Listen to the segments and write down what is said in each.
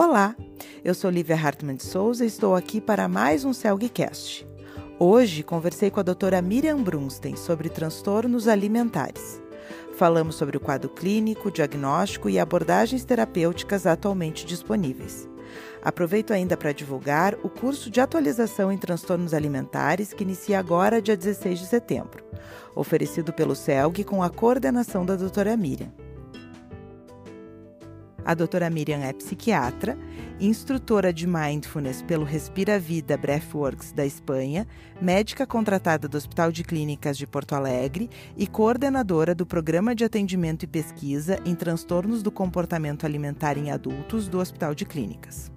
Olá, eu sou Lívia Hartmann de Souza e estou aqui para mais um CELGcast. Hoje conversei com a doutora Miriam Brunstein sobre transtornos alimentares. Falamos sobre o quadro clínico, diagnóstico e abordagens terapêuticas atualmente disponíveis. Aproveito ainda para divulgar o curso de atualização em transtornos alimentares que inicia agora, dia 16 de setembro, oferecido pelo CELG com a coordenação da doutora Miriam. A doutora Miriam é psiquiatra, instrutora de mindfulness pelo Respira Vida Breathworks da Espanha, médica contratada do Hospital de Clínicas de Porto Alegre e coordenadora do Programa de Atendimento e Pesquisa em Transtornos do Comportamento Alimentar em Adultos do Hospital de Clínicas.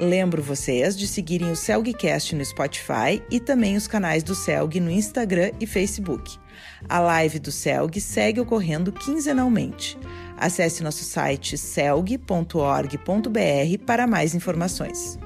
Lembro vocês de seguirem o Celgcast no Spotify e também os canais do Celg no Instagram e Facebook. A live do Celg segue ocorrendo quinzenalmente. Acesse nosso site celg.org.br para mais informações.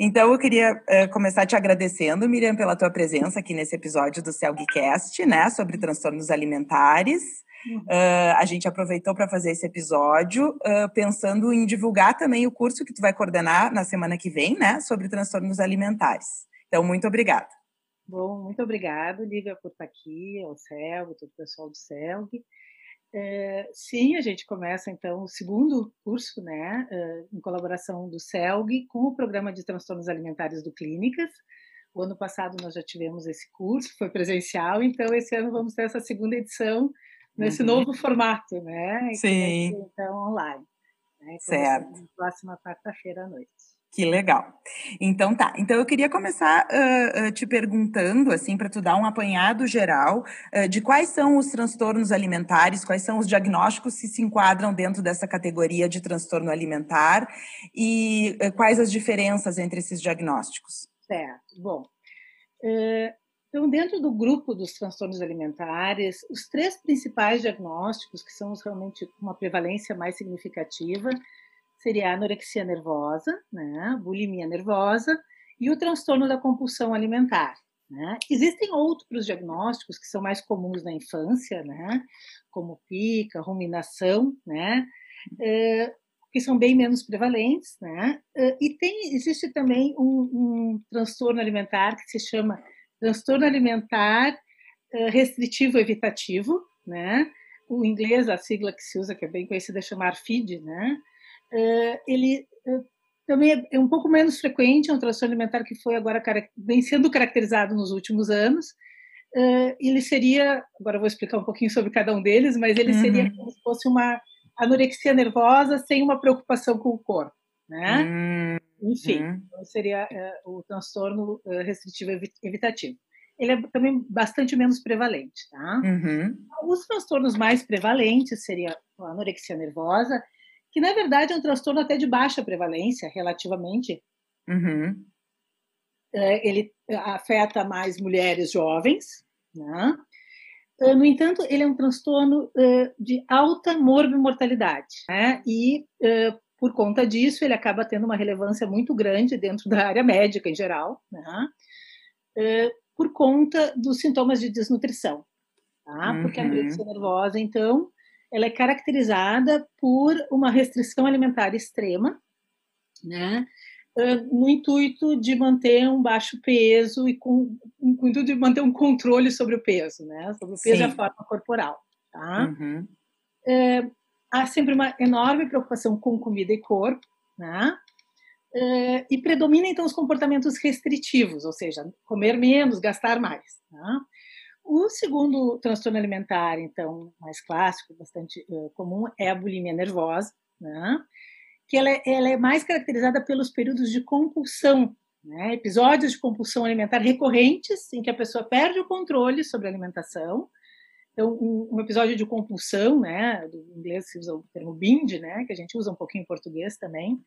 Então, eu queria uh, começar te agradecendo, Miriam, pela tua presença aqui nesse episódio do Celgcast, né, sobre transtornos alimentares. Uh, a gente aproveitou para fazer esse episódio, uh, pensando em divulgar também o curso que tu vai coordenar na semana que vem, né, sobre transtornos alimentares. Então, muito obrigada. Bom, muito obrigado, Lívia, por estar aqui, ao CELG, todo o pessoal do CELG. É, sim, a gente começa então o segundo curso, né, em colaboração do CELG com o Programa de Transtornos Alimentares do Clínicas. O ano passado nós já tivemos esse curso, foi presencial, então esse ano vamos ter essa segunda edição nesse uhum. novo formato, né? Sim. Então, online. Né? Certo. Próxima quarta-feira à noite. Que legal. Então tá. Então eu queria começar uh, uh, te perguntando, assim, para tu dar um apanhado geral uh, de quais são os transtornos alimentares, quais são os diagnósticos que se enquadram dentro dessa categoria de transtorno alimentar e quais as diferenças entre esses diagnósticos. Certo. Bom, então, dentro do grupo dos transtornos alimentares, os três principais diagnósticos, que são realmente uma prevalência mais significativa, seria a anorexia nervosa, né, bulimia nervosa e o transtorno da compulsão alimentar. Né? Existem outros diagnósticos que são mais comuns na infância, né, como pica, ruminação, né, é, que são bem menos prevalentes, né? E tem existe também um, um transtorno alimentar que se chama transtorno alimentar eh, restritivo evitativo, né? O inglês, a sigla que se usa, que é bem conhecida, é chamar FID, né? Eh, ele eh, também é um pouco menos frequente, é um transtorno alimentar que foi agora vem sendo caracterizado nos últimos anos. Ele seria, agora eu vou explicar um pouquinho sobre cada um deles, mas ele uhum. seria como se fosse uma anorexia nervosa sem uma preocupação com o corpo, né? Uhum. Enfim, uhum. Seria é, o transtorno é, restritivo evitativo. Ele é também bastante menos prevalente, tá? Uhum. Os transtornos mais prevalentes seria a anorexia nervosa, que na verdade é um transtorno até de baixa prevalência, relativamente. Uhum. É, ele afeta mais mulheres jovens, né? No entanto, ele é um transtorno de alta morbimortalidade, né? E por conta disso, ele acaba tendo uma relevância muito grande dentro da área médica em geral, né? é, por conta dos sintomas de desnutrição. Tá? Uhum. Porque a anorexia nervosa, então, ela é caracterizada por uma restrição alimentar extrema, né? É, no intuito de manter um baixo peso e com, com o intuito de manter um controle sobre o peso, né? Sobre o peso Sim. e a forma corporal, tá? Uhum. É, há sempre uma enorme preocupação com comida e corpo, né? É, e predomina então os comportamentos restritivos, ou seja, comer menos, gastar mais. Né? O segundo transtorno alimentar, então, mais clássico, bastante uh, comum, é a bulimia nervosa, né? que ela é, ela é, mais caracterizada pelos períodos de compulsão, né? episódios de compulsão alimentar recorrentes, em que a pessoa perde o controle sobre a alimentação então, um, um, episódio de compulsão, né, do inglês se usa o termo binge, né, que a gente usa um pouquinho em português também,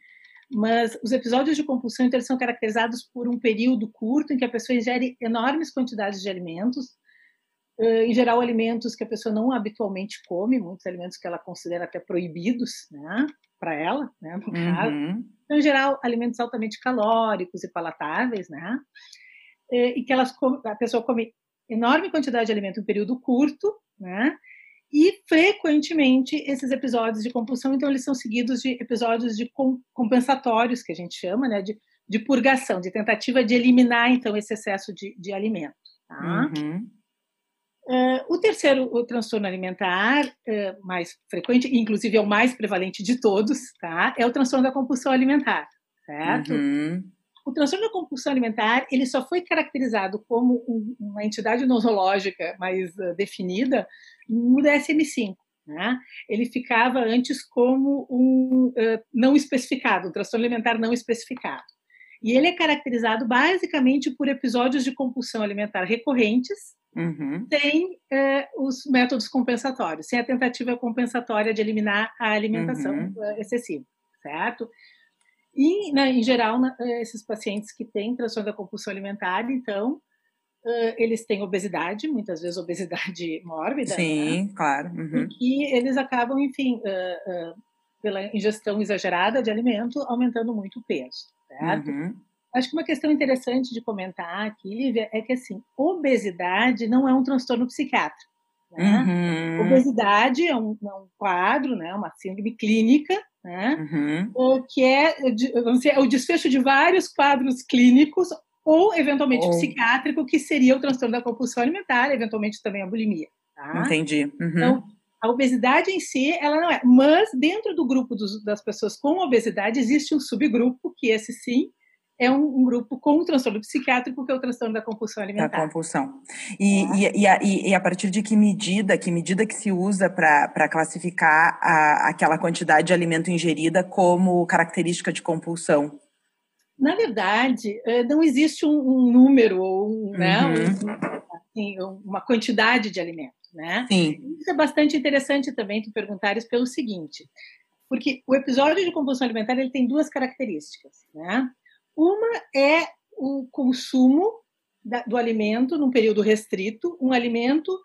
mas os episódios de compulsão então, são caracterizados por um período curto em que a pessoa ingere enormes quantidades de alimentos, em geral alimentos que a pessoa não habitualmente come, muitos alimentos que ela considera até proibidos, né, para ela, né, no uhum. caso. Então, em geral, alimentos altamente calóricos e palatáveis, né? E que elas a pessoa come enorme quantidade de alimento em um período curto, né? E frequentemente esses episódios de compulsão, então eles são seguidos de episódios de compensatórios que a gente chama, né? De, de purgação, de tentativa de eliminar então esse excesso de, de alimento. Tá? Uhum. Uh, o terceiro, o transtorno alimentar uh, mais frequente, inclusive é o mais prevalente de todos, tá? É o transtorno da compulsão alimentar, certo? Uhum. O transtorno da compulsão alimentar ele só foi caracterizado como um, uma entidade nosológica mais uh, definida no DSM-5. Né? Ele ficava antes como um não especificado, um transtorno alimentar não especificado. E ele é caracterizado basicamente por episódios de compulsão alimentar recorrentes, uhum. sem é, os métodos compensatórios, sem a tentativa compensatória de eliminar a alimentação uhum. Excessiva, certo? E, né, em geral, eh, esses pacientes que têm transtorno da compulsão alimentar, então, Uh, eles têm obesidade, muitas vezes obesidade mórbida. Sim, né? claro. Uhum. E eles acabam, enfim, uh, uh, pela ingestão exagerada de alimento, aumentando muito o peso certo? Uhum. Acho que uma questão interessante de comentar aqui, Lívia, é que assim, obesidade não é um transtorno psiquiátrico. Né? Uhum. Obesidade é um, é um, quadro, né, uma síndrome clínica, né, uhum. que é, dizer, é o desfecho de vários quadros clínicos ou eventualmente ou... psiquiátrico, que seria o transtorno da compulsão alimentar, eventualmente também a bulimia. Tá? Entendi. Uhum. Então, a obesidade em si, ela não é. Mas dentro do grupo dos, das pessoas com obesidade existe um subgrupo que esse sim é um, um, grupo com um transtorno psiquiátrico, que é o transtorno da compulsão alimentar. Da compulsão. E, é. e, e, a, e, a, partir de que medida, que medida que se usa para classificar a, aquela quantidade de alimento ingerida como característica de compulsão? Na verdade, eh, não existe um, um número ou né, uhum. um, assim, uma quantidade de alimento. Né? Sim. Isso é bastante interessante também tu perguntares pelo seguinte, porque o episódio de compulsão alimentar ele tem duas características, né? Uma é o consumo da, do alimento num período restrito, um alimento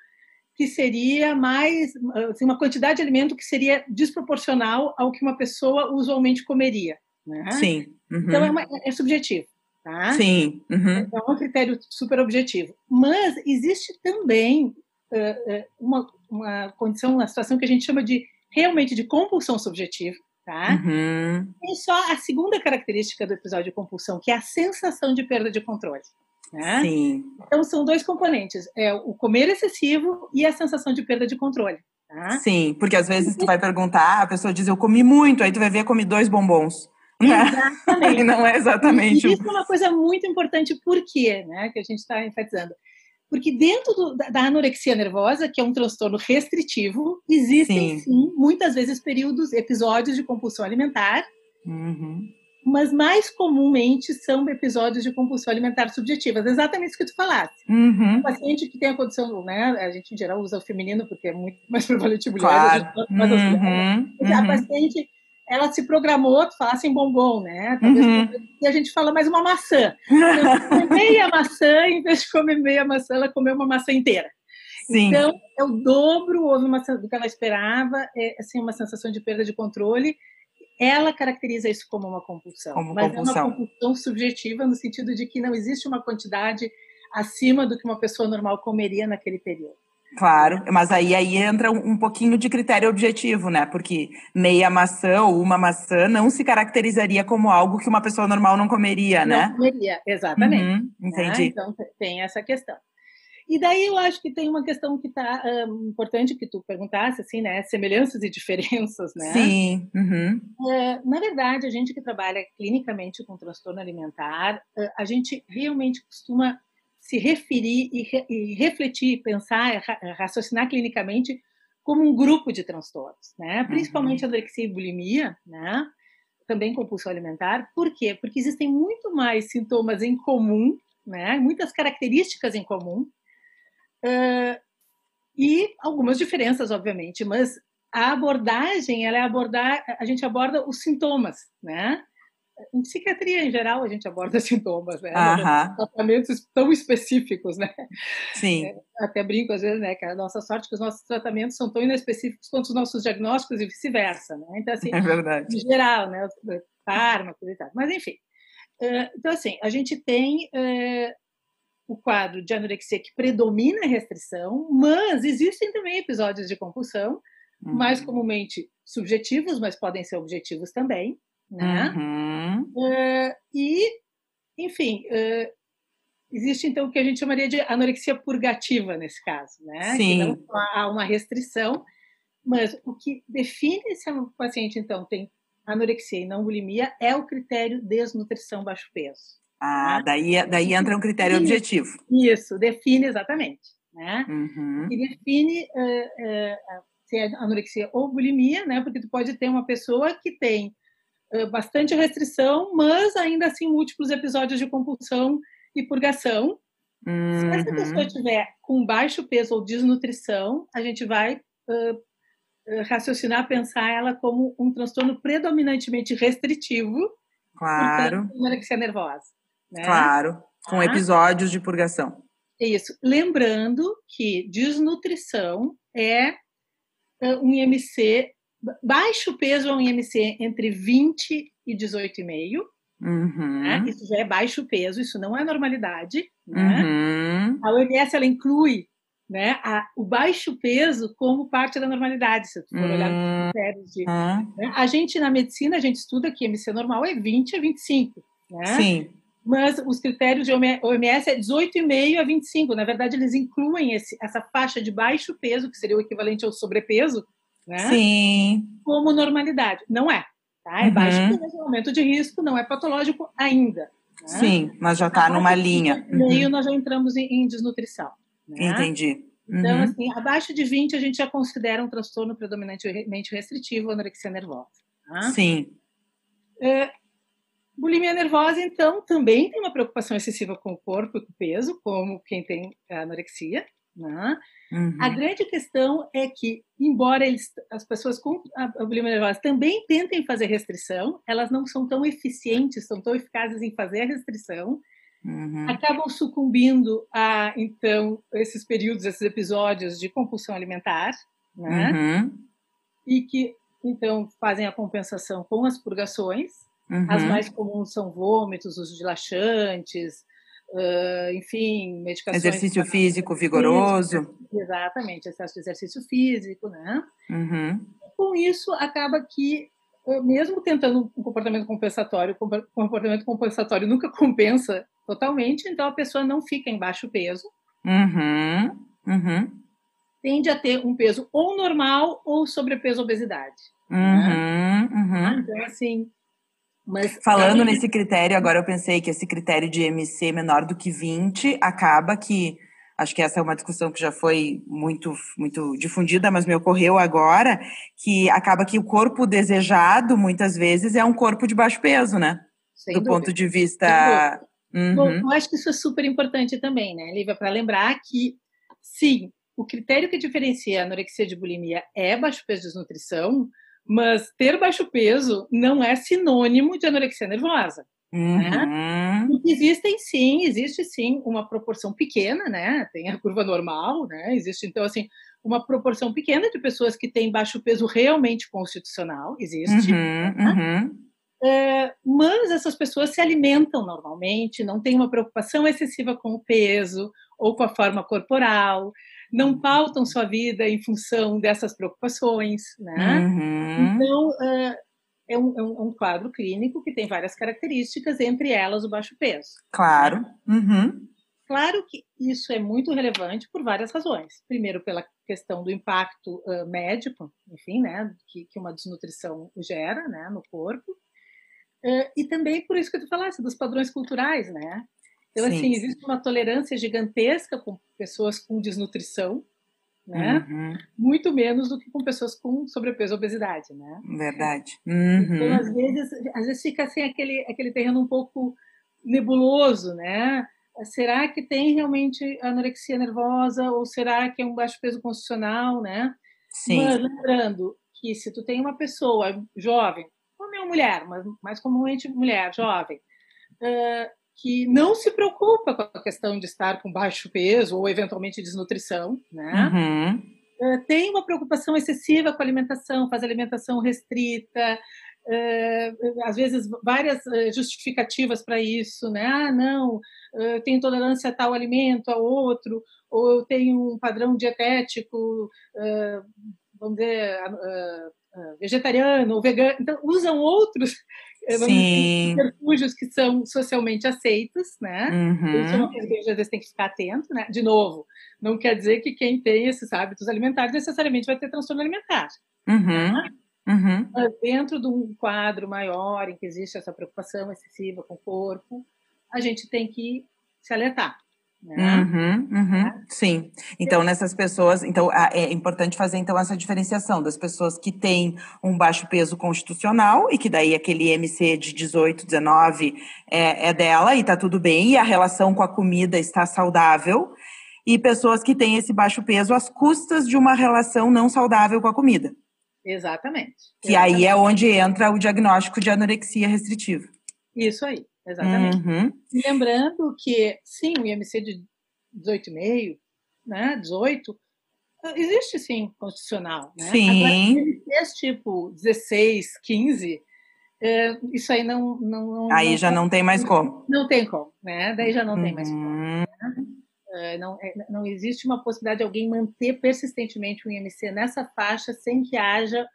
que seria mais assim, uma quantidade de alimento que seria desproporcional ao que uma pessoa usualmente comeria. Né? Sim. Uhum. Então é, uma, é, subjetivo. Tá? Sim. Uhum. Então é um critério super objetivo. Mas existe também uh, uma, uma condição, uma situação que a gente chama de realmente de compulsão subjetiva, Tá? Uhum. E só a segunda característica do episódio de compulsão, que é a sensação de perda de controle. Né? Sim. Então são dois componentes, é o comer excessivo e a sensação de perda de controle. Tá? Sim, porque às vezes tu vai perguntar, a pessoa diz eu comi muito, aí tu vai ver eu comi dois bombons. Exatamente. Não é exatamente. E isso é uma coisa muito importante, por quê? Né, que a gente está enfatizando. Porque dentro do, da, da, anorexia nervosa, que é um transtorno restritivo, existem sim, sim muitas vezes períodos, episódios de compulsão alimentar, uhum. mas mais comumente são episódios de compulsão alimentar subjetivas. Exatamente isso que tu falaste. Uhum. O paciente que tem a condição, né, a gente em geral usa o feminino porque é muito mais prevalente mulher, claro. a, uhum. a uhum. paciente ela se programou que falasse em bombom, né? Talvez uhum. E a gente fala mais uma maçã. Então, meia maçã, em vez de comer meia maçã, ela comeu uma maçã inteira. Sim. Então, é o dobro houve uma, do que ela esperava, é assim, uma sensação de perda de controle. Ela caracteriza isso como uma compulsão, como mas compulsão. é uma compulsão subjetiva, no sentido de que não existe uma quantidade acima do que uma pessoa normal comeria naquele período. Claro, mas aí, aí entra um, um, pouquinho de critério objetivo, né? Porque meia maçã ou uma maçã não se caracterizaria como algo que uma pessoa normal não comeria, não né? Não comeria, exatamente. Uhum, entendi. Né? Então tem essa questão. E daí eu acho que tem uma questão que está um, importante que tu perguntasse, assim, né? Semelhanças e diferenças, né? Sim. Uhum. É, na verdade, a gente que trabalha clinicamente com transtorno alimentar, a gente realmente costuma se referir e, re, e refletir, pensar, raciocinar clinicamente como um grupo de transtornos, né? Principalmente uhum. anorexia e bulimia, né? Também compulsão alimentar. Por quê? Porque existem muito mais sintomas em comum, né? Muitas características em comum uh, e algumas diferenças, obviamente. Mas a abordagem, ela é abordar, a gente aborda os sintomas, né? Em psiquiatria em geral a gente aborda sintomas, né? Tratamentos tão específicos, né? Sim. É, até brinco às vezes, né? Que a nossa sorte é que os nossos tratamentos são tão inespecíficos quanto os nossos diagnósticos e vice-versa, né? Então assim, é verdade. em geral, né? Fármacos e tal. Mas enfim, então assim a gente tem o quadro de anorexia que predomina a restrição, mas existem também episódios de compulsão, uhum. mais comumente subjetivos, mas podem ser objetivos também, né? Uhum. Uh, e, enfim, uh, existe então o que a gente chamaria de anorexia purgativa nesse caso, né? Sim. Então, há uma restrição, mas o que define se o paciente então tem anorexia e não bulimia é o critério desnutrição baixo peso. Ah, daí, daí entra um critério define, objetivo. Isso, define exatamente. Né? Uhum. E define uh, se é anorexia ou bulimia, né? porque tu pode ter uma pessoa que tem bastante restrição, mas ainda assim múltiplos episódios de compulsão e purgação. Uhum. Se essa pessoa tiver com baixo peso ou desnutrição, a gente vai raciocinar, pensar ela como um transtorno predominantemente restritivo, claro. portanto, anorexia nervosa. Né? Claro, com ah. episódios de purgação. Isso. Lembrando que desnutrição é um IMC, baixo peso é um IMC entre 20 e 18,5. Uhum. Né? Isso já é baixo peso, isso não é normalidade. Né? Uhum. A OMS ela inclui né, a, o baixo peso como parte da normalidade, se tu for olhar critérios de. Uhum. Né? A gente, na medicina, a gente estuda que IMC normal é 20 a 25. Né? Sim mas os critérios de OMS é 18,5 a 25. Na verdade, eles incluem esse, essa faixa de baixo peso, que seria o equivalente ao sobrepeso, né? Sim. como normalidade. Não é. Tá? É uhum. baixo é aumento de risco, não é patológico ainda. Né? Sim, mas já está numa linha. Meio uhum. nós já entramos em, em desnutrição. Né? Entendi. Então, uhum. assim, abaixo de 20 a gente já considera um transtorno predominantemente restritivo, anorexia nervosa. Tá? Sim. É, Bulimia nervosa, então, também tem uma preocupação excessiva com o corpo e com o peso, como quem tem anorexia. Né? Uhum. A grande questão é que, embora eles, as pessoas com a bulimia nervosa também tentem fazer restrição, elas não são tão eficientes, são tão eficazes em fazer a restrição, uhum. acabam sucumbindo a, então, esses períodos, esses episódios de compulsão alimentar, né? Uhum. e que, então, fazem a compensação com as purgações, Uhum. As mais comuns são vômitos, uso de laxantes, uh, enfim, medicações. Exercício físico vigoroso. Exatamente, excesso de exercício físico, né? Uhum. Com isso, acaba que, mesmo tentando um comportamento compensatório, o comportamento compensatório nunca compensa totalmente, então a pessoa não fica em baixo peso. Uhum. Uhum. Tende a ter um peso ou normal ou sobrepeso obesidade. Uhum. Né? Uhum. Então, assim, mas, Falando nesse critério, agora eu pensei que esse critério de MC menor do que 20 acaba que. Acho que essa é uma discussão que já foi muito, muito difundida, mas me ocorreu agora, que acaba que o corpo desejado, muitas vezes, é um corpo de baixo peso, né? Sem do dúvida. ponto de vista. Uhum. Bom, eu acho que isso é super importante também, né, Lívia, para lembrar que, sim, o critério que diferencia a anorexia de bulimia é baixo peso de desnutrição, mas ter baixo peso não é sinônimo de anorexia nervosa. Né? Uhum. Né? Existem sim, existe sim uma proporção pequena, né? Tem a curva normal, né? Existe então assim uma proporção pequena de pessoas que têm baixo peso realmente constitucional, existe. Uhum, né? uhum. É, mas essas pessoas se alimentam normalmente, não têm uma preocupação excessiva com o peso ou com a forma corporal, não pautam sua vida em função dessas preocupações, né? Uhum. Então, uh, é, um, é, um, quadro clínico que tem várias características, entre elas o baixo peso. Claro. Né? Uhum. Claro que isso é muito relevante por várias razões. Primeiro, pela questão do impacto uh, médico, enfim, né, que, que, uma desnutrição gera, né, no corpo. Uh, e também por isso que tu falaste dos padrões culturais, né? Então, Sim. assim, existe uma tolerância gigantesca com pessoas com desnutrição, né? Uhum. Muito menos do que com pessoas com sobrepeso ou obesidade, né? Verdade. Então, Uhum. às vezes, às vezes fica assim aquele, aquele terreno um pouco nebuloso, né? Será que tem realmente anorexia nervosa ou será que é um baixo peso constitucional, né? Sim. Mas lembrando que se tu tem uma pessoa jovem, come uma mulher, mas mais comumente mulher, jovem, uh, que não se preocupa com a questão de estar com baixo peso ou eventualmente desnutrição, né? Uhum. Uh, tem uma preocupação excessiva com a alimentação, faz alimentação restrita, uh, às vezes várias justificativas para isso, né? Ah, não, eu tenho intolerância a tal alimento, a outro, ou eu tenho um padrão dietético, vamos dizer, vegetariano ou vegano, então usam outros refúgios que são socialmente aceitos, né? Uhum. Isso é uma coisa que às vezes tem que ficar atento, né? De novo, não quer dizer que quem tem esses hábitos alimentares necessariamente vai ter transtorno alimentar. Uhum. Né? Uhum. Mas dentro de um quadro maior em que existe essa preocupação excessiva com o corpo, a gente tem que se alertar. Né? Uhum, uhum, sim. Então, nessas pessoas, então é importante fazer então essa diferenciação das pessoas que têm um baixo peso constitucional e que daí aquele MC de 18, 19 é, é dela e tá tudo bem, e a relação com a comida está saudável, e pessoas que têm esse baixo peso às custas de uma relação não saudável com a comida. Exatamente. Que Exatamente. aí é onde entra o diagnóstico de anorexia restritiva. Isso aí. Exatamente. Uhum. Lembrando que, sim, o IMC de 18,5, né, 18, existe sim constitucional. Né? Sim. Agora, IMCs tipo 16, 15, é, isso aí não. não, não aí não, já não tem mais como. Não tem como, né? Daí já não uhum. tem mais como. Né? É, não, é, não existe uma possibilidade de alguém manter persistentemente um IMC nessa faixa sem que haja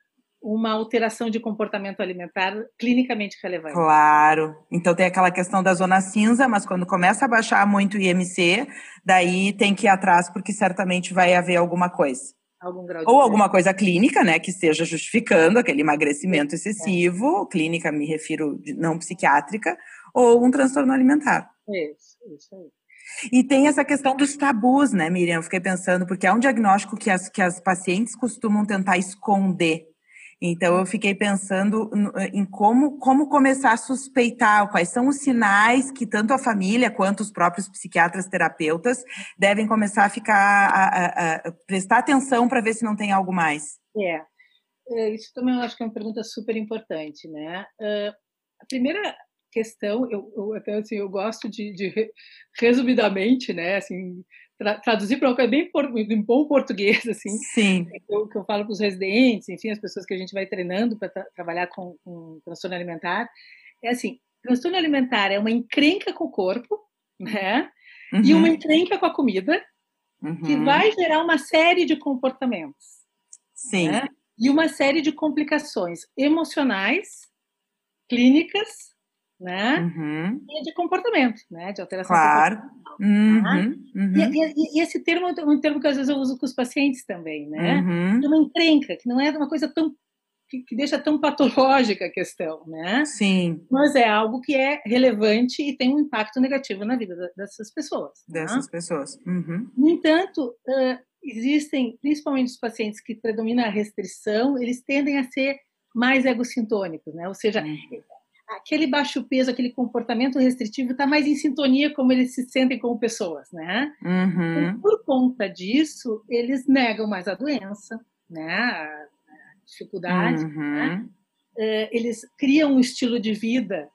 uma alteração de comportamento alimentar clinicamente relevante. Claro. Então tem aquela questão da zona cinza, mas quando começa a baixar muito o IMC, daí tem que ir atrás porque certamente vai haver alguma coisa. Algum grau Ou alguma coisa clínica, né, que esteja justificando aquele emagrecimento excessivo, é. clínica me refiro não psiquiátrica, ou um transtorno alimentar. Isso, isso aí. E tem essa questão dos tabus, né, Miriam? Eu fiquei pensando, porque é um diagnóstico que as, que as pacientes costumam tentar esconder então eu fiquei pensando em como, como começar a suspeitar, quais são os sinais que tanto a família quanto os próprios psiquiatras terapeutas devem começar a ficar a, a, a prestar atenção para ver se não tem algo mais. É. é. Isso também eu acho que é uma pergunta super importante, né? Uh, a primeira questão, eu, eu, assim, eu gosto de, de resumidamente, né, assim, tra traduzir para uma coisa bem em bom português, assim. Sim. Que eu, que eu falo para os residentes, enfim, as pessoas que a gente vai treinando para tra trabalhar com, com transtorno alimentar. É assim, transtorno alimentar é uma encrenca com o corpo, né? Uhum. E uma encrenca com a comida, uhum. que vai gerar uma série de comportamentos. Sim. Né? E uma série de complicações emocionais, clínicas, né? Uhum. E de comportamento, né? De alteração claro. Uhum. Tá? Uhum. E, e, e, esse termo é um termo que às vezes eu uso com os pacientes também, né? Uhum. É uma encrenca, que não é uma coisa tão que, que, deixa tão patológica a questão, né? Sim. Mas é algo que é relevante e tem um impacto negativo na vida dessas pessoas. Tá? Dessas pessoas. Uhum. No entanto, uh, existem, principalmente os pacientes que predomina a restrição, eles tendem a ser mais egocintônicos, né? Ou seja, uhum aquele baixo peso, aquele comportamento restritivo está mais em sintonia como eles se sentem como pessoas, né? Uhum. Por conta disso, eles negam mais a doença, né? A, dificuldade, uhum. né? É, eles criam um estilo de vida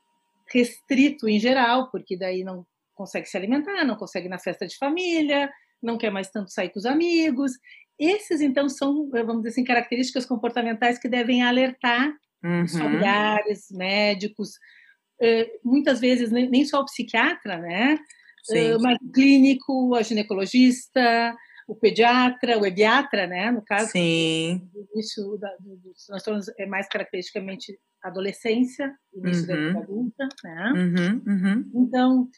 restrito em geral, porque daí não consegue se alimentar, não consegue ir na festa de família, não quer mais tanto sair com os amigos. Esses, então, são, vamos dizer assim, características comportamentais que devem alertar uhum. familiares, médicos, uh, muitas vezes nem só o psiquiatra, né? Uh, mas o clínico, a ginecologista, o pediatra, o ebiatra, né? No caso, Sim. isso dos transtornos é mais caracteristicamente adolescência, início uhum. da vida adulta, né? Uhum, uhum. Então,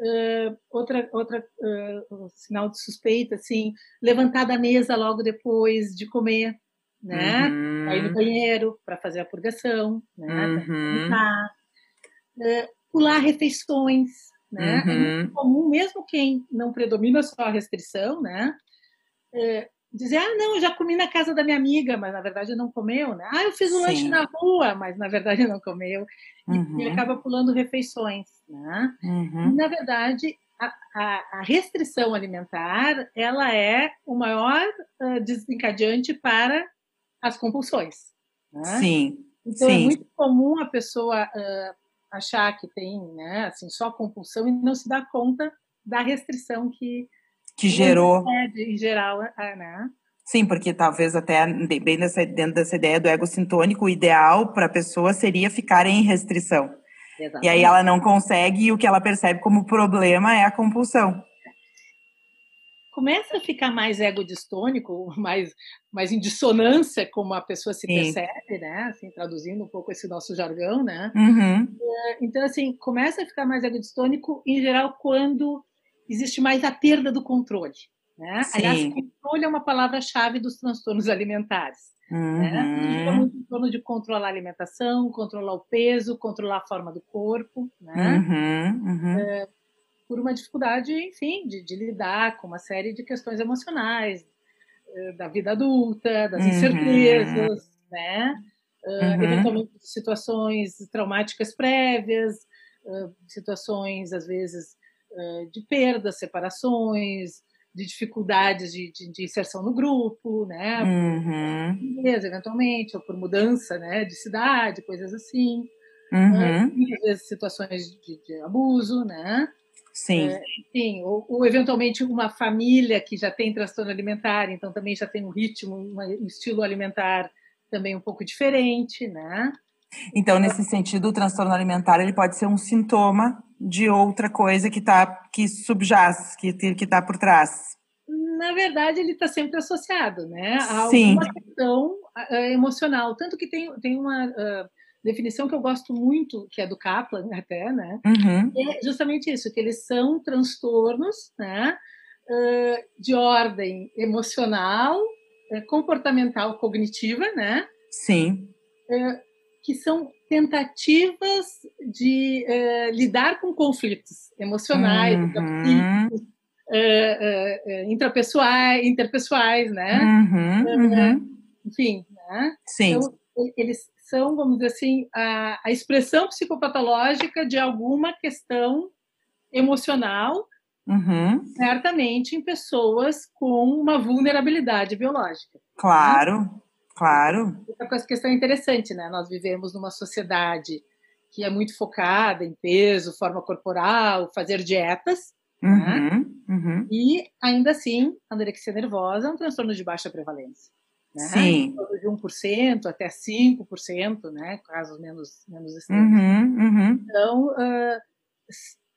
uh, outra outra uh, sinal de suspeita, assim, levantar da mesa logo depois de comer, né? Uhum. Aí no banheiro para fazer a purgação, né? Uhum. Uh, pular refeições, né? Uhum. É muito comum, mesmo quem não predomina só a restrição, né? Uh, dizer, ah, não, eu já comi na casa da minha amiga, mas na verdade não comeu, né? Ah, eu fiz um Sim. lanche na rua, mas na verdade não comeu. Uhum. E, e, acaba pulando refeições, né? Uhum. Na verdade, a, a, a, restrição alimentar, ela é o maior uh, desencadeante para as compulsões. Né? Sim. Então é Sim. é muito comum a pessoa uh, achar que tem, né, assim, só compulsão e não se dá conta da restrição que que gerou em geral, né? Sim, porque talvez até bem nessa, dentro dessa ideia do ego sintônico, o ideal para a pessoa seria ficar em restrição. Exatamente. E aí ela não consegue e o que ela percebe como problema é a compulsão. Começa a ficar mais ego distônico, mais, mais em dissonância como a pessoa se Sim. percebe, né? Assim, traduzindo um pouco esse nosso jargão, né? Uhum. É, então, assim, começa a ficar mais ego distônico, em geral, quando existe mais a perda do controle. Né? Aliás, controle é uma palavra-chave dos transtornos alimentares. Uhum. Né? muito em torno de controlar a alimentação, controlar o peso, controlar a forma do corpo, né? Uhum, uhum. É, por uma dificuldade, enfim, de, de, lidar com uma série de questões emocionais é, da vida adulta, das uhum. incertezas, né? Uh, eventualmente situações traumáticas prévias, uh, situações às vezes uh, de perdas, separações, de dificuldades de, de, de, inserção no grupo, né? Uhum. eventualmente, ou por mudança né, de cidade, coisas assim. Uhum. às vezes situações de, de abuso, né? Sim. É, enfim, ou, ou, eventualmente uma família que já tem transtorno alimentar, então também já tem um ritmo, um estilo alimentar também um pouco diferente, né? Então, nesse sentido, o transtorno alimentar ele pode ser um sintoma de outra coisa que tá, que subjaz, que que está por trás. Na verdade, ele está sempre associado, né, a Sim. alguma questão uh, emocional, tanto que tem tem uma uh, definição que eu gosto muito, que é do Kaplan até, né, uhum. é justamente isso, que eles são transtornos, né, uh, de ordem emocional, eh, comportamental, cognitiva, né, Sim. que são tentativas de uh, lidar com conflitos emocionais, uhum. uh, uh, intrapessoais, interpessoais, né? Uhum, uhum. Enfim, né? Sim. Então, eles são, vamos dizer assim, a, a expressão psicopatológica de alguma questão emocional, uhum. certamente em pessoas com uma vulnerabilidade biológica. Claro. Né? Claro. Essa questão é interessante, né? Nós vivemos numa sociedade que é muito focada em peso, forma corporal, fazer dietas. Uhum, né? uhum. E, ainda assim, a anorexia nervosa é um transtorno de baixa prevalência. Né? Sim. De 1% até 5%, né? casos menos, menos extremos. Uhum, uhum, então, uh,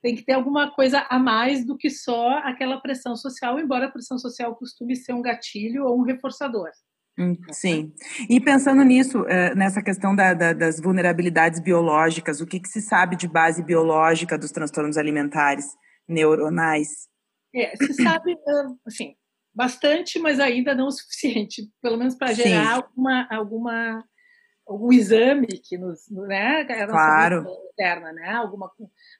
tem que ter alguma coisa a mais do que só aquela pressão social, embora a pressão social costume ser um gatilho ou um reforçador. Hum, sim. E pensando nisso, eh, nessa questão da, da, das vulnerabilidades biológicas, o que, que, se sabe de base biológica dos transtornos alimentares neuronais? É, se sabe, assim, bastante, mas ainda não o suficiente, pelo menos para gerar alguma, alguma, algum exame que nos, né, claro. interna, né, alguma,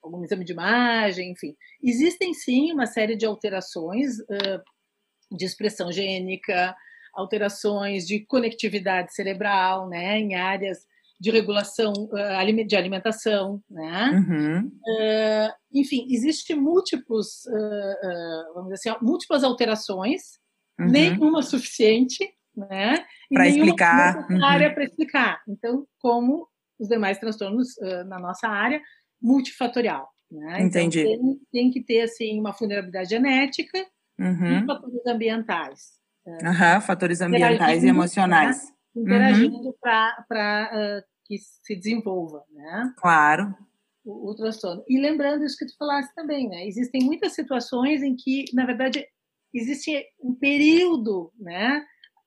algum exame de imagem, enfim. Existem sim uma série de alterações uh, de expressão gênica, alterações de conectividade cerebral, né, em áreas de regulação uh, de alimentação, né? Uhum. Uh, enfim, existem múltiplos, uh, vamos dizer assim, múltiplas alterações, uhum. nenhuma suficiente, né? Para explicar. área uhum. para explicar. Então, como os demais transtornos na nossa área, multifatorial. Né? Entendi. Então, tem, tem, que ter assim uma vulnerabilidade genética uhum. e fatores ambientais. Uhum, fatores ambientais e emocionais. Né? Interagindo uhum. para uh, que se desenvolva, né? Claro. O, o, transtorno. E lembrando isso que tu falaste também, né? Existem muitas situações em que, na verdade, existe um período, né?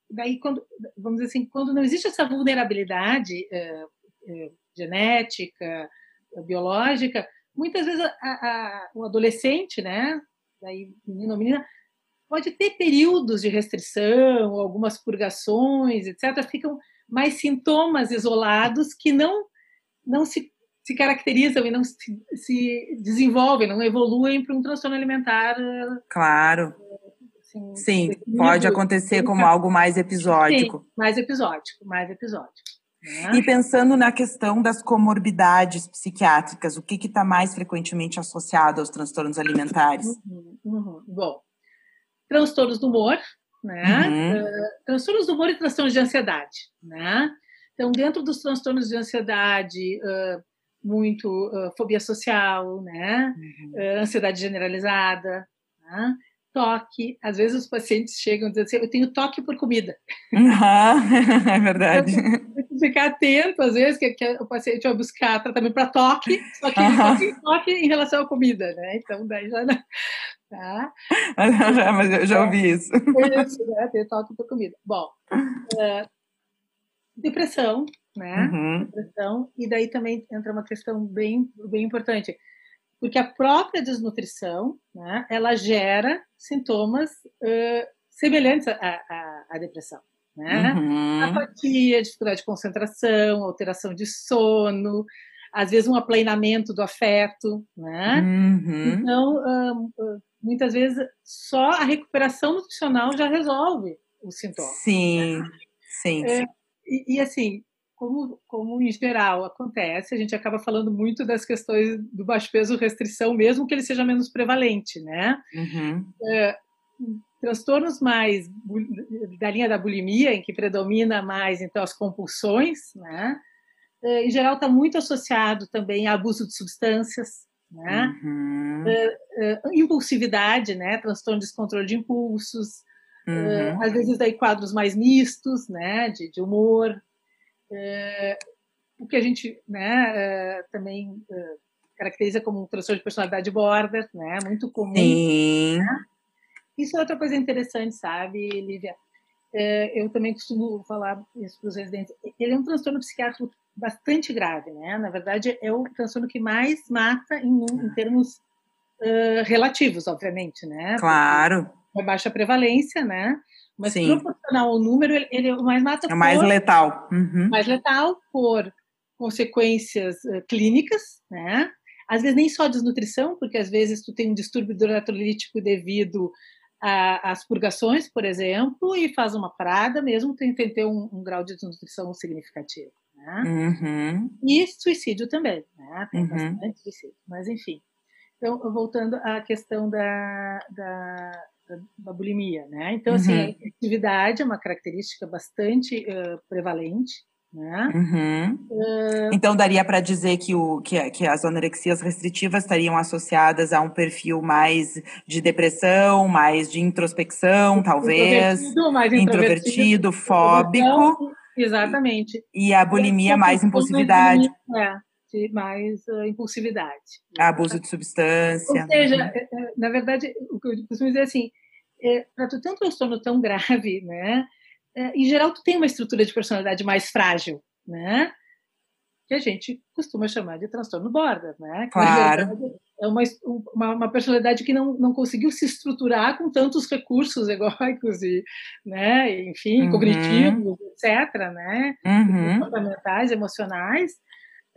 Daí, quando, vamos dizer assim, quando não existe essa vulnerabilidade uh, uh, genética, biológica, muitas vezes a, a, o adolescente, né? Daí, menino ou menina, pode ter períodos de restrição, algumas purgações, etc., ficam mais sintomas isolados que não, não se, se caracterizam e não se, se desenvolvem, não evoluem para um transtorno alimentar. Claro. Assim, Sim, pode acontecer como algo mais episódico. Sim, mais episódico, mais episódico. Né? E pensando na questão das comorbidades psiquiátricas, o que está mais frequentemente associado aos transtornos alimentares? Uhum, uhum. Bom, transtornos do humor, né? Uhum. Uh, transtornos do humor e transtornos de ansiedade, né? Então, dentro dos transtornos de ansiedade, uh, muito uh, fobia social, né? Uhum. Uh, ansiedade generalizada, né? Toque. Às vezes os pacientes chegam e dizem assim, eu tenho toque por comida. Uhum, é verdade. Então, ficar atento, às vezes, que, que, o paciente vai buscar tratamento para toque, só que ele só tem toque em relação à comida, né? Então, daí já... Tá? Mas eu já ouvi isso. Isso, né? Ter toque por comida. Bom, uh, depressão, né? Uhum. Depressão, e daí também entra uma questão bem, bem importante, porque a própria desnutrição, né, ela gera sintomas uh, semelhantes à, depressão, né? Uhum. Apatia, dificuldade de concentração, alteração de sono, às vezes um aplanamento do afeto, né? Uhum. Então, uh, muitas vezes só a recuperação nutricional já resolve o sintoma. Sim, né? sim. É, e, e, assim, como, como em geral acontece, a gente acaba falando muito das questões do baixo peso restrição, mesmo que ele seja menos prevalente, né? Uhum. É, transtornos mais da linha da bulimia, em que predomina mais então as compulsões, né? É, em geral está muito associado também a abuso de substâncias, né? Uhum. É, é, impulsividade, né? Transtorno de descontrole de impulsos, é, uhum. às vezes daí quadros mais mistos, né? De, de humor, é, o que a gente né, é, também é, caracteriza como um transtorno de personalidade border, né, muito comum. Sim. Né? Isso é outra coisa interessante, sabe, Lívia? É, eu também costumo falar isso para os residentes. Ele é um transtorno psiquiátrico bastante grave, né? Na verdade, é o transtorno que mais mata em, em termos uh, relativos, obviamente, né? Claro. Porque é baixa prevalência, né? Mas Sim. proporcional ao número, ele, ele mais mata É mais letal. Uhum. Mais letal por consequências uh, clínicas, né? Às vezes nem só desnutrição, porque às vezes tu tem um distúrbio eletrolítico devido às purgações, por exemplo, e faz uma parada mesmo tem que ter um, um, grau de desnutrição significativo. Né? Uhum. E suicídio também, né? Tem uhum. bastante suicídio, mas enfim. Então, voltando à questão da, da da bulimia, né? Então, assim, uhum. a atividade é uma característica bastante uh, prevalente, né? Uhum. Uh, então, daria para dizer que, o, que, que, as anorexias restritivas estariam associadas a um perfil mais de depressão, mais de introspecção, talvez. Introvertido, mais introvertido, introvertido fóbico. Exatamente. E a bulimia mais impulsividade. É mais uh, impulsividade. Abuso de substância. Ou seja, uhum. na verdade, o que eu costumo dizer é assim, é, para tu ter um transtorno tão grave, né, é, em geral tu tem uma estrutura de personalidade mais frágil, né, que a gente costuma chamar de transtorno border, né? Claro. É uma, uma, uma, personalidade que não, não conseguiu se estruturar com tantos recursos egóicos e, né, enfim, uhum. cognitivos, etc., né, uhum. comportamentais, emocionais,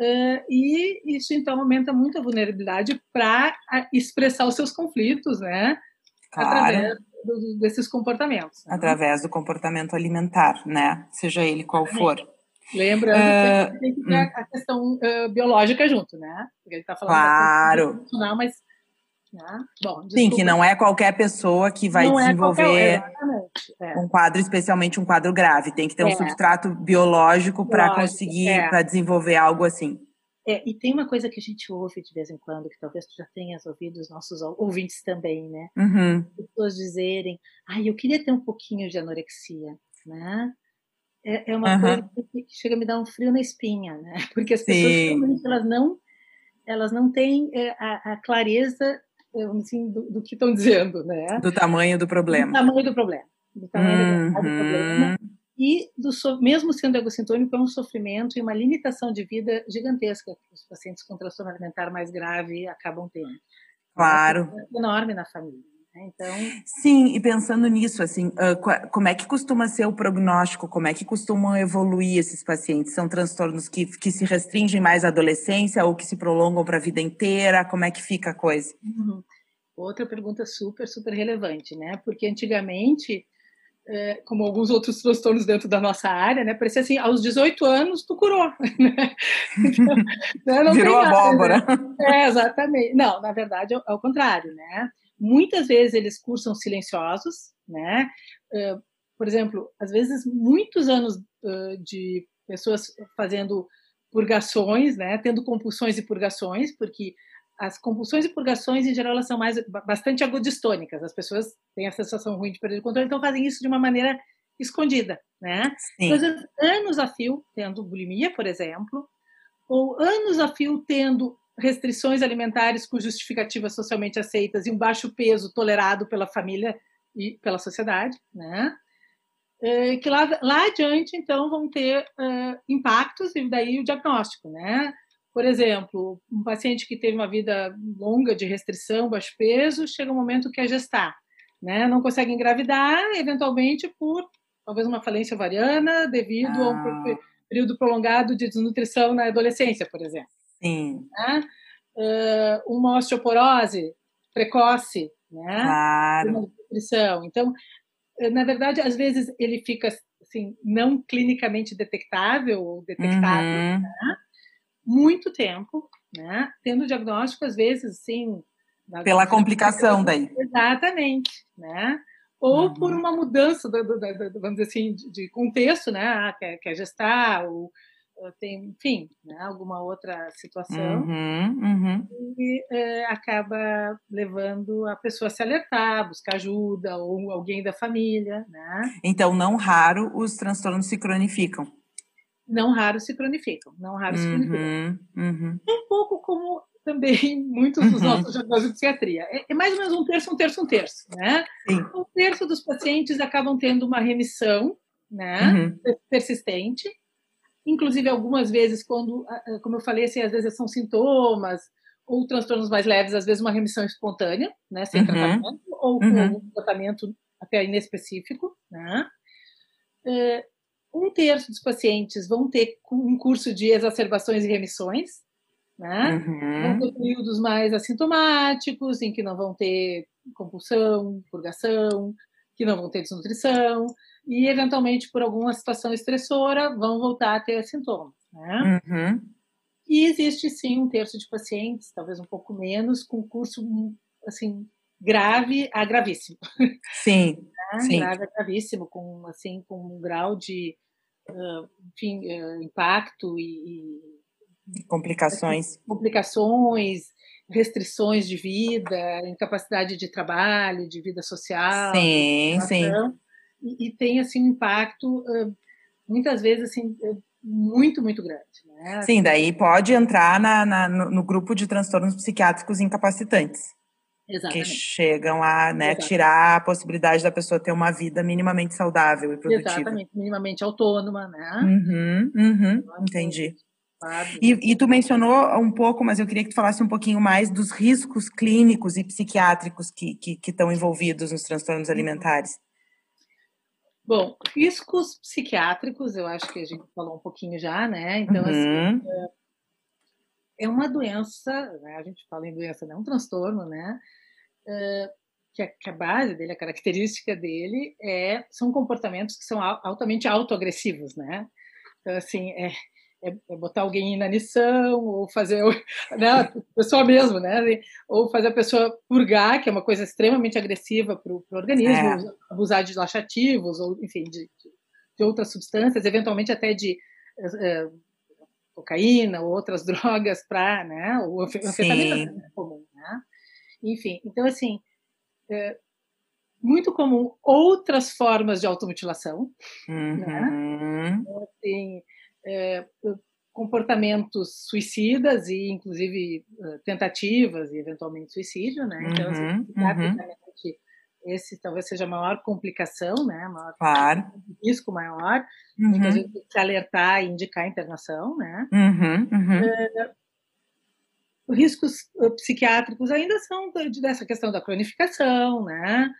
Uh, e isso então aumenta muito a vulnerabilidade para expressar os seus conflitos, né? Claro. Através do, desses comportamentos. Né? Através do comportamento alimentar, né? Seja ele qual for. Lembrando uh, que tem que ter hum. a questão uh, biológica junto, né? Porque ele está falando claro. mas né? Bom, Sim, que não é qualquer pessoa que vai não é desenvolver é é. um quadro, especialmente um quadro grave. Tem que ter um é. substrato biológico para conseguir, é. para desenvolver algo assim. É, e tem uma coisa que a gente ouve de vez em quando, que talvez tu já tenhas ouvido os nossos ouvintes também, né? Uhum. Pessoas dizerem, ai, ah, eu queria ter um pouquinho de anorexia, né? É, é uma uhum. coisa que chega a me dar um frio na espinha, né? Porque as pessoas, elas não, elas não têm a, a clareza assim, do, do que estão dizendo, né? Do tamanho do problema. Do tamanho do problema. Do tamanho uhum. do problema. E, do, mesmo sendo egocintônico, é um sofrimento e uma limitação de vida gigantesca que os pacientes com transtorno alimentar mais grave acabam tendo. Claro. É enorme na família. Né? Então... Sim, e pensando nisso, assim, como é que costuma ser o prognóstico? Como é que costumam evoluir esses pacientes? São transtornos que, que se restringem mais à adolescência ou que se prolongam para a vida inteira? Como é que fica a coisa? Uhum. Outra pergunta super, super relevante, né? Porque antigamente, é, como alguns outros transtornos dentro da nossa área, né? Parecia assim, aos 18 anos tu curou, né? Então, Virou abóbora. Né? É, exatamente. Não, na verdade, é o contrário, né? Muitas vezes eles cursam silenciosos, né? Uh, por exemplo, às vezes muitos anos uh, de pessoas fazendo purgações, né, tendo compulsões e purgações, porque as compulsões e purgações, em geral, elas são mais bastante agudistônicas. As pessoas têm a sensação ruim de perder o controle, então fazem isso de uma maneira escondida, né? Sim. Então, anos a fio tendo bulimia, por exemplo, ou anos a fio tendo restrições alimentares com justificativas socialmente aceitas e um baixo peso tolerado pela família e pela sociedade, né? É, que lá, lá adiante, então, vão ter uh, impactos e daí o diagnóstico, né? Por exemplo, um paciente que teve uma vida longa de restrição, baixo peso, chega um momento que é gestar, né? Não consegue engravidar, eventualmente por talvez uma falência ovariana devido ah. a um ah. período prolongado de desnutrição na adolescência, por exemplo. Sim. Né? Uh, uma osteoporose precoce, né? Claro. Uma nutrição. Então, na verdade, às vezes ele fica assim não clinicamente detectável ou detectável, uhum. né? muito tempo, né? Tendo diagnóstico às vezes assim pela complicação daí. Exatamente, né? Ou uhum. por uma mudança, do, do, do, vamos dizer assim, de, de contexto, né? Ah, quer, quer gestar, ou tem, enfim, né, alguma outra situação uhum, uhum. e é, acaba levando a pessoa a se alertar, buscar ajuda ou alguém da família, né? Então, não raro os transtornos se cronificam. Não raro se cronificam, não raro se cronificam. Uhum, uhum. Um pouco como também muitos dos uhum. nossos diagnósticos de psiquiatria. É, é, mais ou menos um terço, um terço, um terço, né? Sim. Um terço dos pacientes acabam tendo uma remissão, né, uhum. persistente, inclusive algumas vezes quando, como eu falei, assim, às vezes são sintomas ou transtornos mais leves, às vezes uma remissão espontânea, né, sem uhum. tratamento, ou com uhum. um tratamento até inespecífico, né? É, um terço dos pacientes vão ter um curso de exacerbações e remissões, né? Uhum. Vão ter períodos mais assintomáticos, em que não vão ter compulsão, purgação, que não vão ter desnutrição, e, eventualmente, por alguma situação estressora, vão voltar a ter sintomas. Né? Uhum. E existe, sim, um terço de pacientes, talvez um pouco menos, com curso, assim, grave a gravíssimo. Sim, né? sim. Grave a gravíssimo, com, assim, com um grau de, uh, enfim, uh, impacto e, e... Complicações. Complicações, restrições de vida, incapacidade de trabalho, de vida social. Sim, sim e, e tem assim um impacto muitas vezes assim muito muito grande. Né? Sim, daí pode entrar na, na no, no, grupo de transtornos psiquiátricos incapacitantes. Exatamente. Que chegam a né, tirar a possibilidade da pessoa ter uma vida minimamente saudável e produtiva. Exatamente, minimamente autônoma, né? Uhum, uhum, entendi. E, e, tu mencionou um pouco, mas eu queria que tu falasse um pouquinho mais dos riscos clínicos e psiquiátricos que, que, que estão envolvidos nos transtornos uhum. alimentares. Bom, riscos psiquiátricos, eu acho que a gente falou um pouquinho já, né? Então, assim, uhum. assim, é uma doença, né? a gente fala em doença, não é um transtorno, né? É, que, a, que a base dele, a característica dele é, são comportamentos que são altamente autoagressivos, né? Então, assim, é, é, é botar alguém em inanição, ou fazer né, a pessoa mesmo, né? Ou fazer a pessoa purgar, que é uma coisa extremamente agressiva para o organismo, é. abusar de laxativos, ou enfim, de, de, outras substâncias, eventualmente até de é, cocaína ou outras drogas para, né? Ou anfetamina é comum, né? Enfim, então assim, é, muito comum outras formas de automutilação, né? uhum. né? Então, assim, é, comportamentos suicidas e, inclusive, tentativas e, eventualmente, suicídio, né? Então, assim, uhum, uhum. esse talvez seja a maior complicação, né? Maior claro. risco maior, uhum. muitas vezes se alertar e indicar a internação, né? Uhum, uhum. É, riscos psiquiátricos ainda são dessa questão da cronificação, né?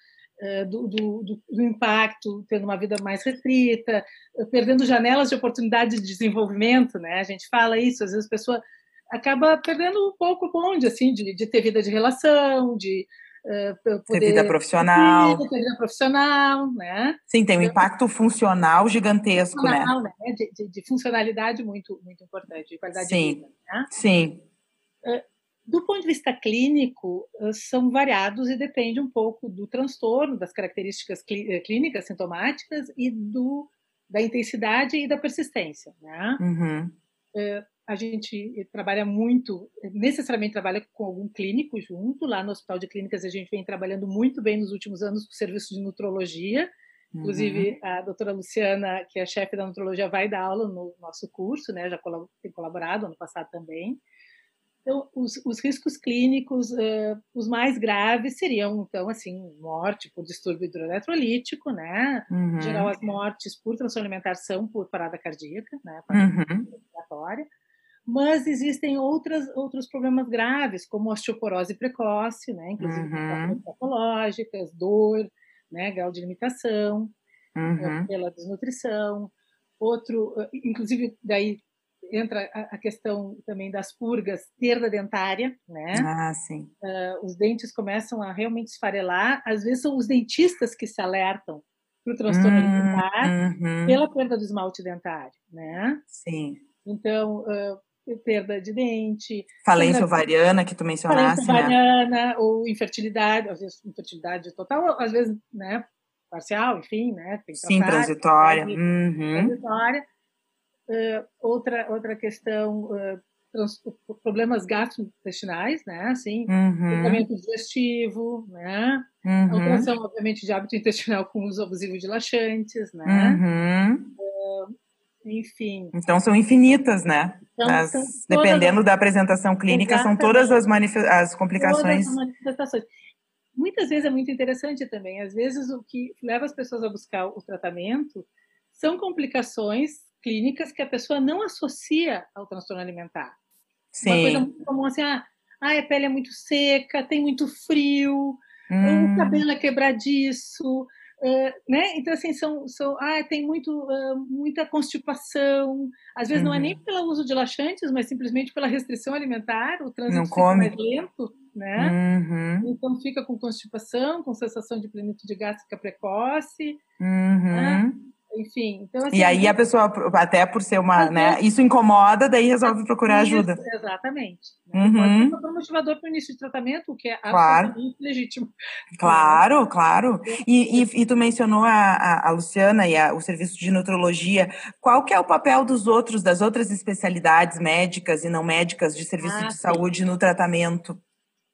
Eh, do, do, do, impacto, tendo uma vida mais restrita, perdendo janelas de oportunidade de desenvolvimento, né? A gente fala isso, às vezes a pessoa acaba perdendo um pouco o bonde, assim, de, de ter vida de relação, de uh, poder... Ter vida profissional. Ter vida profissional, né? Sim, tem um impacto funcional gigantesco, né? funcional, né? né? De, de, de, funcionalidade muito, muito importante, de qualidade Sim. de vida, né? Sim. Uh, do ponto de vista clínico, são variados e depende um pouco do transtorno, das características clínicas sintomáticas e do, da intensidade e da persistência, né? Uhum. É, a gente trabalha muito, necessariamente trabalha com algum clínico junto. Lá no Hospital de Clínicas a gente vem trabalhando muito bem nos últimos anos com o serviço de nutrologia. Inclusive, uhum. a doutora Luciana, que é chefe da nutrologia, vai dar aula no nosso curso, né? Já tem colaborado ano passado também. Então, os, os riscos clínicos, uh, os mais graves seriam, então, assim, morte por distúrbio hidroeletrolítico, né? Uhum. Geral, as mortes por transtorno alimentar são por parada cardíaca, né? Parada uhum. respiratória. Mas existem outras, outros problemas graves, como osteoporose precoce, né? Inclusive uhum. patológicas, dor, né? Grau de limitação, uhum. pela desnutrição. Outro, inclusive, daí entra a, questão também das purgas, perda dentária, né? Ah, sim. Uh, os dentes começam a realmente esfarelar. Às vezes são os dentistas que se alertam para o transtorno hum, alimentar uhum. pela perda do esmalte dentário, né? Sim. Então, uh, perda de dente. Falência ovariana, que tu mencionaste, falência né? ovariana, ou infertilidade, às vezes infertilidade total, às vezes, né, parcial, enfim, né? Sim, transitória. Uhum. Transitória. Uh, outra, outra questão, uh, trans, problemas gastrointestinais, né? Assim, uhum. digestivo, né? Uhum. Alteração, obviamente, de hábito intestinal com uso abusivo de laxantes, né? Uhum. Uh, enfim. Então são infinitas, né? Então, as, dependendo as, da apresentação clínica, são todas as, as complicações. Todas as manifestações. Muitas vezes é muito interessante também. Às vezes o que leva as pessoas a buscar o tratamento são complicações clínicas que a pessoa não associa ao transtorno alimentar. Sim. Uma coisa muito comum assim, ah, a pele é muito seca, tem muito frio, hum. o cabelo é quebradiço, uh, né? Então, assim, são, são ah, tem muito, uh, muita constipação, às vezes uhum. não é nem uhum. pelo uso de laxantes, mas simplesmente pela restrição alimentar, o trânsito fica mais lento, né? Uhum. Então fica com constipação, com sensação de plenitude gástrica precoce, uhum. né? Enfim. Então, assim, e aí a pessoa, até por ser uma, né, isso incomoda, daí resolve procurar isso, ajuda. Exatamente. Uhum. Pode ser um motivador para o início de tratamento, o que é claro. absolutamente legítimo. Claro, claro. E, e, e tu mencionou a, a, a Luciana e a, o serviço de nutrologia. Qual que é o papel dos outros, das outras especialidades médicas e não médicas de serviço ah, de saúde no tratamento?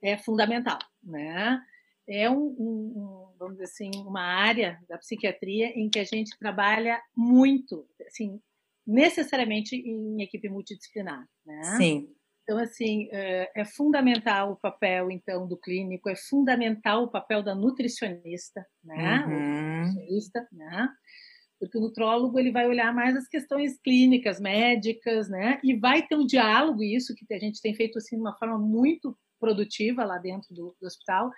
É fundamental, né? É um, um vamos dizer assim, uma área da psiquiatria em que a gente trabalha muito, assim, necessariamente em equipe multidisciplinar, né? Sim. Então, assim, é, é fundamental o papel, então, do clínico, é fundamental o papel da nutricionista, né? Uhum. nutricionista, né? Porque o nutrólogo, ele vai olhar mais as questões clínicas, médicas, né? E vai ter um diálogo, isso que a gente tem feito, assim, de uma forma muito produtiva lá dentro do, do hospital,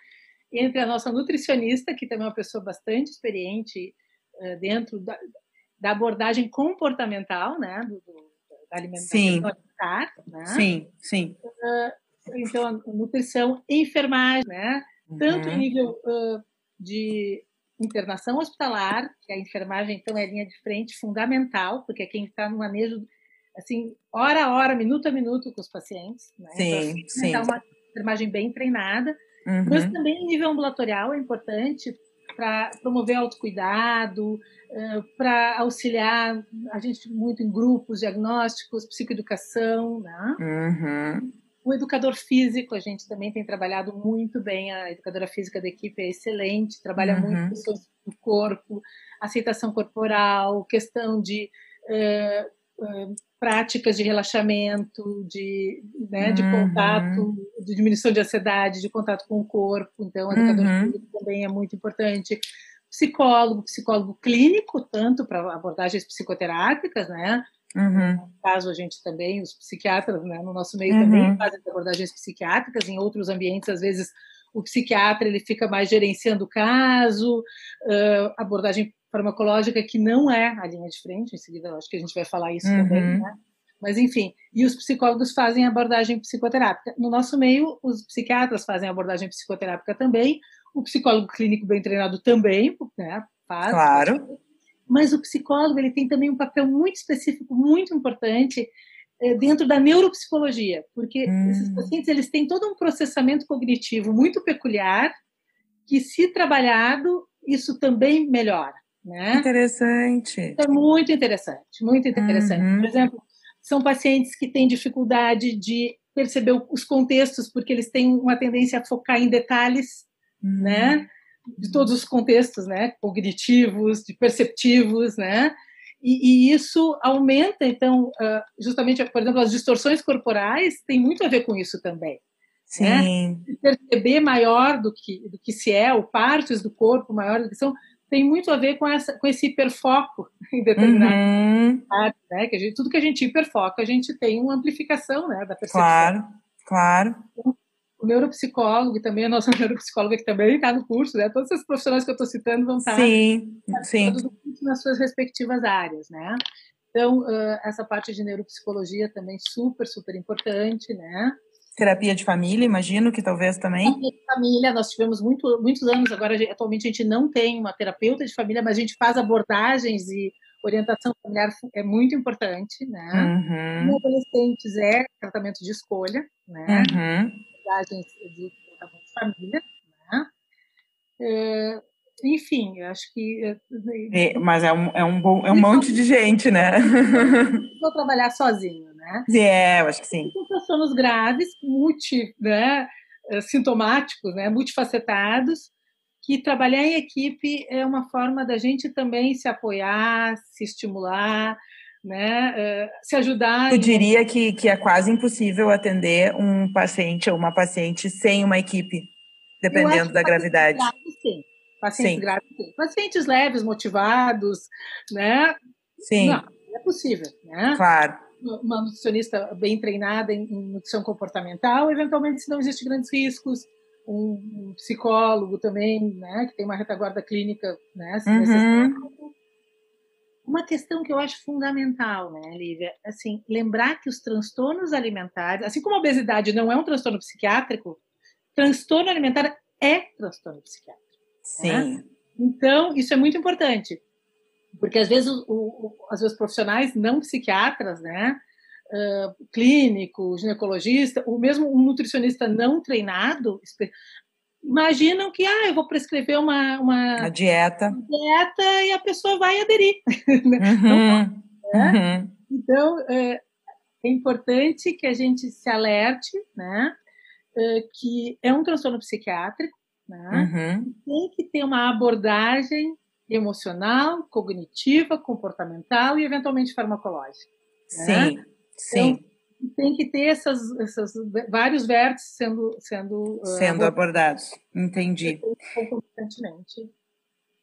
entre a nossa nutricionista, que também é uma pessoa bastante experiente uh, dentro da, da, abordagem comportamental, né, do, do, da alimentação sim. né? Sim, sim. Uh, então, nutrição, enfermagem, né, uhum. tanto em nível uh, de internação hospitalar, que a enfermagem, então, é linha de frente fundamental, porque é quem está no manejo, assim, hora a hora, minuto a minuto com os pacientes, né? Sim, então, assim, sim. Então, uma enfermagem bem treinada, Uhum. Mas também nível ambulatorial é importante para promover autocuidado, para auxiliar a gente muito em grupos diagnósticos, psicoeducação, né? Uhum. O educador físico, a gente também tem trabalhado muito bem, a educadora física da equipe é excelente, trabalha uhum. muito questões do corpo, aceitação corporal, questão de uh, uh, práticas de relaxamento, de, né, de uhum. contato, de diminuição de ansiedade, de contato com o corpo. Então, o educador uhum. também é muito importante. Psicólogo, psicólogo clínico, tanto para abordagens psicoterápicas, né? Uhum. No caso, a gente também, os psicatras, né, no nosso meio também uhum. fazem abordagens psiquiátricas, em outros ambientes, às vezes, o psiquiatra ele fica mais gerenciando o caso, uh, abordagem farmacológica que não é a linha de frente, em seguida acho que a gente vai falar isso uhum. também, né? Mas, enfim, e os psicólogos fazem abordagem psicoterápica. No nosso meio, os psiquiatras fazem abordagem psicoterápica também, o psicólogo clínico bem treinado também, né, faz. Claro. Mas o psicólogo, ele tem também um papel muito específico, muito importante é, dentro da neuropsicologia, porque hum. esses pacientes, eles têm todo um processamento cognitivo muito peculiar, que se trabalhado, isso também melhora. Né? Interessante. É muito interessante, muito interessante. Uhum. Por exemplo, são pacientes que têm dificuldade de perceber os contextos, porque eles têm uma tendência a focar em detalhes, uhum. né? De todos os contextos, né? Cognitivos, de perceptivos, né? E, e, isso aumenta, então, uh, justamente, por exemplo, as distorções corporais têm muito a ver com isso também. Né? Sim. Né? Perceber maior do que, do que se é, ou partes do corpo maior do que são, tem muito a ver com, essa, com esse hiperfoco em determinado uhum. áreas, né? Que a gente, tudo que a gente hiperfoca, a gente tem uma amplificação né, da percepção. Claro, claro. O neuropsicólogo, também a nossa neuropsicóloga, que também está no curso, né? Todos esses profissionais que eu estou citando vão estar sim, sim. nas suas respectivas áreas, né? Então, essa parte de neuropsicologia também super, super importante, né? Terapia de família, imagino que talvez também. Terapia de família, nós tivemos muito, muitos anos, agora atualmente a gente não tem uma terapeuta de família, mas a gente faz abordagens e orientação familiar é muito importante, né? Uhum. adolescentes é tratamento de escolha, né? Uhum. Abordagens de tratamento de família, né? É, enfim, eu acho que. É, mas é um, é um, bom, é um monte de gente, né? Vou trabalhar sozinho, né? É, eu acho que sim. São transtornos graves, multi, né, eh, sintomáticos, né, multifacetados, que trabalhar em equipe é uma forma da gente também se apoiar, se estimular, né, eh, se ajudar. Eu diria que, que é quase impossível atender um paciente ou uma paciente sem uma equipe, dependendo da gravidade. Grave, sim. Pacientes Sim. graves, pacientes leves, motivados, né? Sim. Não, é possível, né? Claro. Uma nutricionista bem treinada em, nutrição comportamental, eventualmente, se não existe grandes riscos, um, um psicólogo também, né, que tem uma retaguarda clínica, né, se uhum. Uma questão que eu acho fundamental, né, Lívia, assim, lembrar que os transtornos alimentares, assim como a obesidade não é um transtorno psiquiátrico, transtorno alimentar é transtorno psiquiátrico. Sim. Né? Então, isso é muito importante, porque às vezes, o, o, às vezes profissionais não psiquiatras, né, uh, clínico, ginecologista, ou mesmo um nutricionista não treinado, imaginam que, ah, eu vou prescrever uma, uma dieta. dieta e a pessoa vai aderir. Né? Uhum. Não, né? uhum. Então, é, é importante que a gente se alerte, né, que é um transtorno psiquiátrico, né? Uhum. Tem que ter uma abordagem emocional, cognitiva, comportamental e eventualmente farmacológica. Sim, né? sim. Então, tem que ter essas, essas vários vértices sendo sendo ah, sendo uh, abordados. Entendi.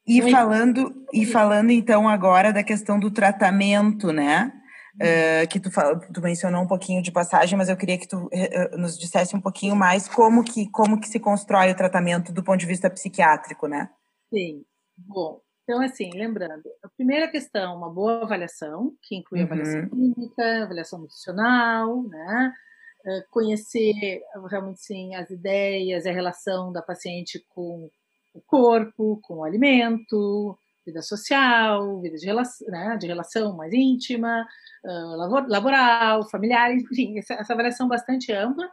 E então, falando e falando então agora da questão do tratamento, né? Uh, que tu, tu mencionou um pouquinho de passagem, mas eu queria que tu uh, nos dissesse um pouquinho mais como que, como que se constrói o tratamento do ponto de vista psiquiátrico, né? Sim. Bom, então assim, lembrando, a primeira questão, uma boa avaliação, que inclui uhum. avaliação clínica, avaliação nutricional, né? Uh, conhecer realmente sim as ideias, a relação da paciente com o corpo, com o alimento, vida social, vida de relação, né, de relação mais íntima, uh, laboral, familiar, enfim, essa, essa avaliação bastante ampla.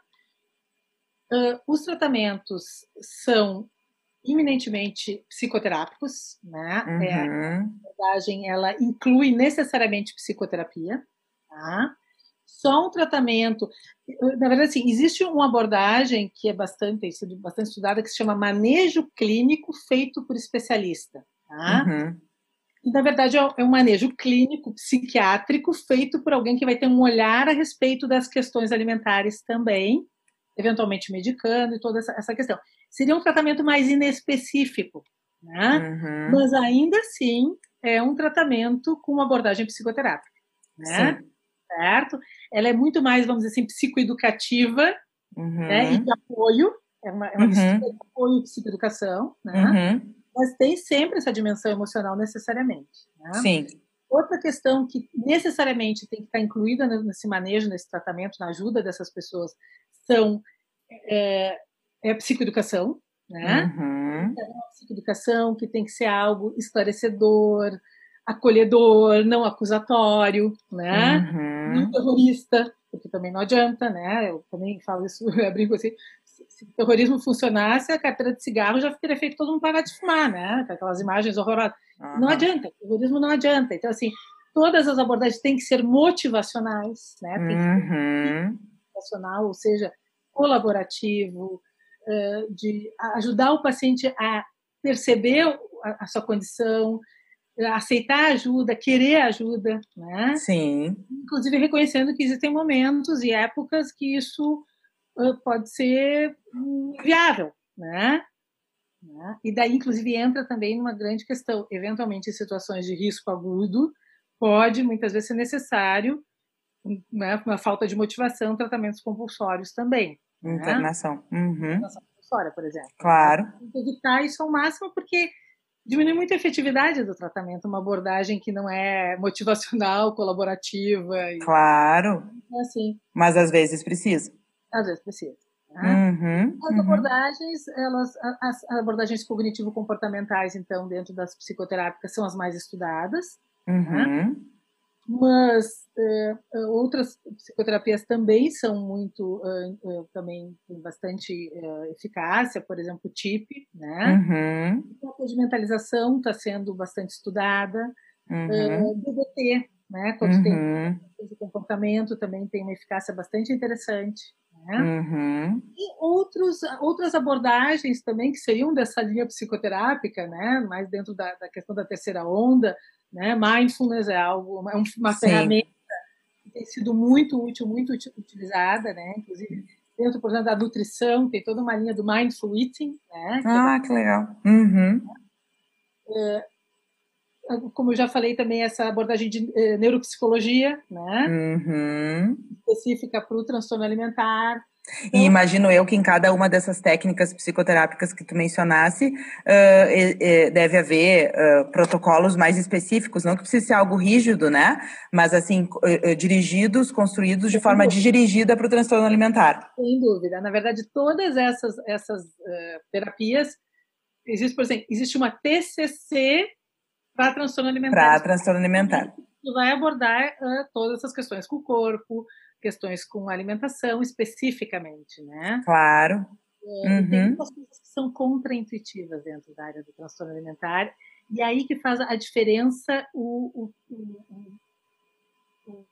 Uh, os tratamentos são eminentemente psicoterápicos, né? Uhum. É, a abordagem ela inclui necessariamente psicoterapia, tá? Só um tratamento, na verdade, assim, existe uma abordagem que é bastante, bastante estudada que se chama manejo clínico feito por especialista. Tá? Uhum. Na verdade, é, é um manejo clínico, psiquiátrico, feito por alguém que vai ter um olhar a respeito das questões alimentares também, eventualmente medicando e toda essa, essa questão. Seria um tratamento mais inespecífico, né? Uhum. mas ainda assim é um tratamento com uma abordagem psicoterápica. Né? Sim. Certo? Ela é muito mais, vamos dizer assim, psicoeducativa uhum. né? e de apoio, é uma, é uma uhum. de apoio e psicoeducação, né? Uhum mas tem sempre essa dimensão emocional necessariamente. Né? Sim. Outra questão que necessariamente tem que estar incluída nesse manejo, nesse tratamento, na ajuda dessas pessoas, são é, é a psicoeducação, né? Uhum. É uma psicoeducação que tem que ser algo esclarecedor, acolhedor, não acusatório, né? Uhum. Não terrorista, porque também não adianta, né? Eu também falo isso, eu brinco assim, se o terrorismo funcionasse, a carteira de cigarro já teria feito todo mundo parar de fumar, né? Aquelas imagens horrorosas. Uhum. Não adianta, o terrorismo não adianta. Então, assim, todas as abordagens têm que ser motivacionais, né? Tem que ser uhum. motivacional, ou seja, colaborativo, de ajudar o paciente a perceber a sua condição, aceitar ajuda, querer ajuda, né? Sim. Inclusive reconhecendo que existem momentos e épocas que isso pode ser viável, né? né? E daí, inclusive, entra também numa grande questão. Eventualmente, em situações de risco agudo, pode muitas vezes ser necessário, né, uma falta de motivação, tratamentos compulsórios também. Né? Internação. Né? Uhum. Internação compulsória, por exemplo. Claro. Evitar isso ao máximo, porque diminui muito a efetividade do tratamento, uma abordagem que não é motivacional, colaborativa. E... Claro. É assim. Mas às vezes precisa. Às vezes precisa. Né? Uhum, as uhum. abordagens, elas, as abordagens cognitivo-comportamentais, então, dentro das psicoterápicas, são as mais estudadas. Né? Uhum. Né? Mas é, outras psicoterapias também são muito, uh, uh, também tem bastante eficácia, por exemplo, o TIP, né? Uhum. A de mentalização está sendo bastante estudada. Uhum. DBT, né? Quando uhum. tem comportamento, também tem uma eficácia bastante interessante. Né? Uhum. E outros, outras abordagens também que seriam dessa linha psicoterápica, né? mais dentro da, da questão da terceira onda, né? mindfulness é algo, é uma ferramenta que tem sido muito útil, muito utilizada, né? inclusive dentro, por exemplo, da nutrição, tem toda uma linha do mindful eating. Né? Ah, que legal. Uhum. É, como eu já falei também, essa abordagem de eh, neuropsicologia, né? Uhum. Específica para o transtorno alimentar. E imagino eu que em cada uma dessas técnicas psicoterápicas que tu mencionasse, uh, deve haver uh, protocolos mais específicos, não que precise ser algo rígido, né? Mas assim, uh, dirigidos, construídos de forma dirigida para o transtorno alimentar. Sem dúvida. Na verdade, todas essas, essas terapias, existe, por exemplo, existe uma TCC para transtorno alimentar. Para transtorno alimentar. Tu vai abordar todas essas questões com o corpo, questões com alimentação especificamente, né? Claro. É, uhum. Tem muitas coisas que são contraintuitivas dentro da área do transtorno alimentar, e aí que faz a diferença o, o, o, o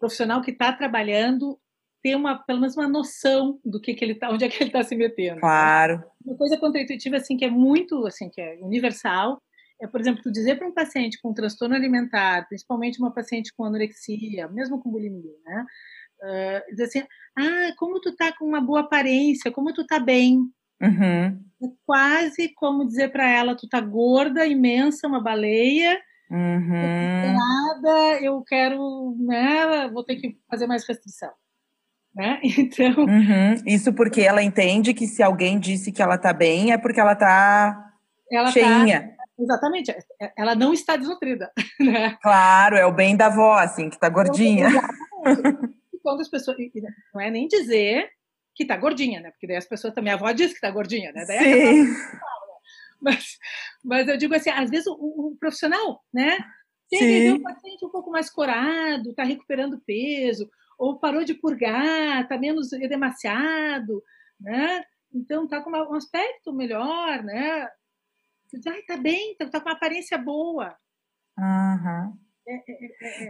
profissional que está trabalhando ter uma, pelo menos uma noção do que, que ele tá, onde é que ele está se metendo. Claro. Uma coisa contraintuitiva assim que é muito assim que é universal é, por exemplo, tu dizer para um paciente com transtorno alimentar, principalmente uma paciente com anorexia, mesmo com bulimia, né? Uh, dizer assim, ah, como tu tá com uma boa aparência, como tu tá bem. Uhum. É quase como dizer para ela, tu tá gorda, imensa, uma baleia, uhum. nada, eu quero, né, vou ter que fazer mais restrição. Né? Então. Uhum. Isso porque ela entende que se alguém disse que ela tá bem, é porque ela tá ela tá cheinha. Tá Exatamente, é, é, ela não está desnutrida. Né? Claro, é o bem da avó, assim, que está gordinha. e quando as pessoas. Não é nem dizer que está gordinha, né? Porque daí as pessoas também, a avó diz que está gordinha, né? Daí Sim. Mas, mas eu digo assim, às vezes o, o profissional, né? Tem um paciente um pouco mais corado, está recuperando peso, ou parou de purgar, está menos edemaciado, né? Então está com um aspecto melhor, né? Ai, tá bem, tá, tá com uma aparência boa. Uhum.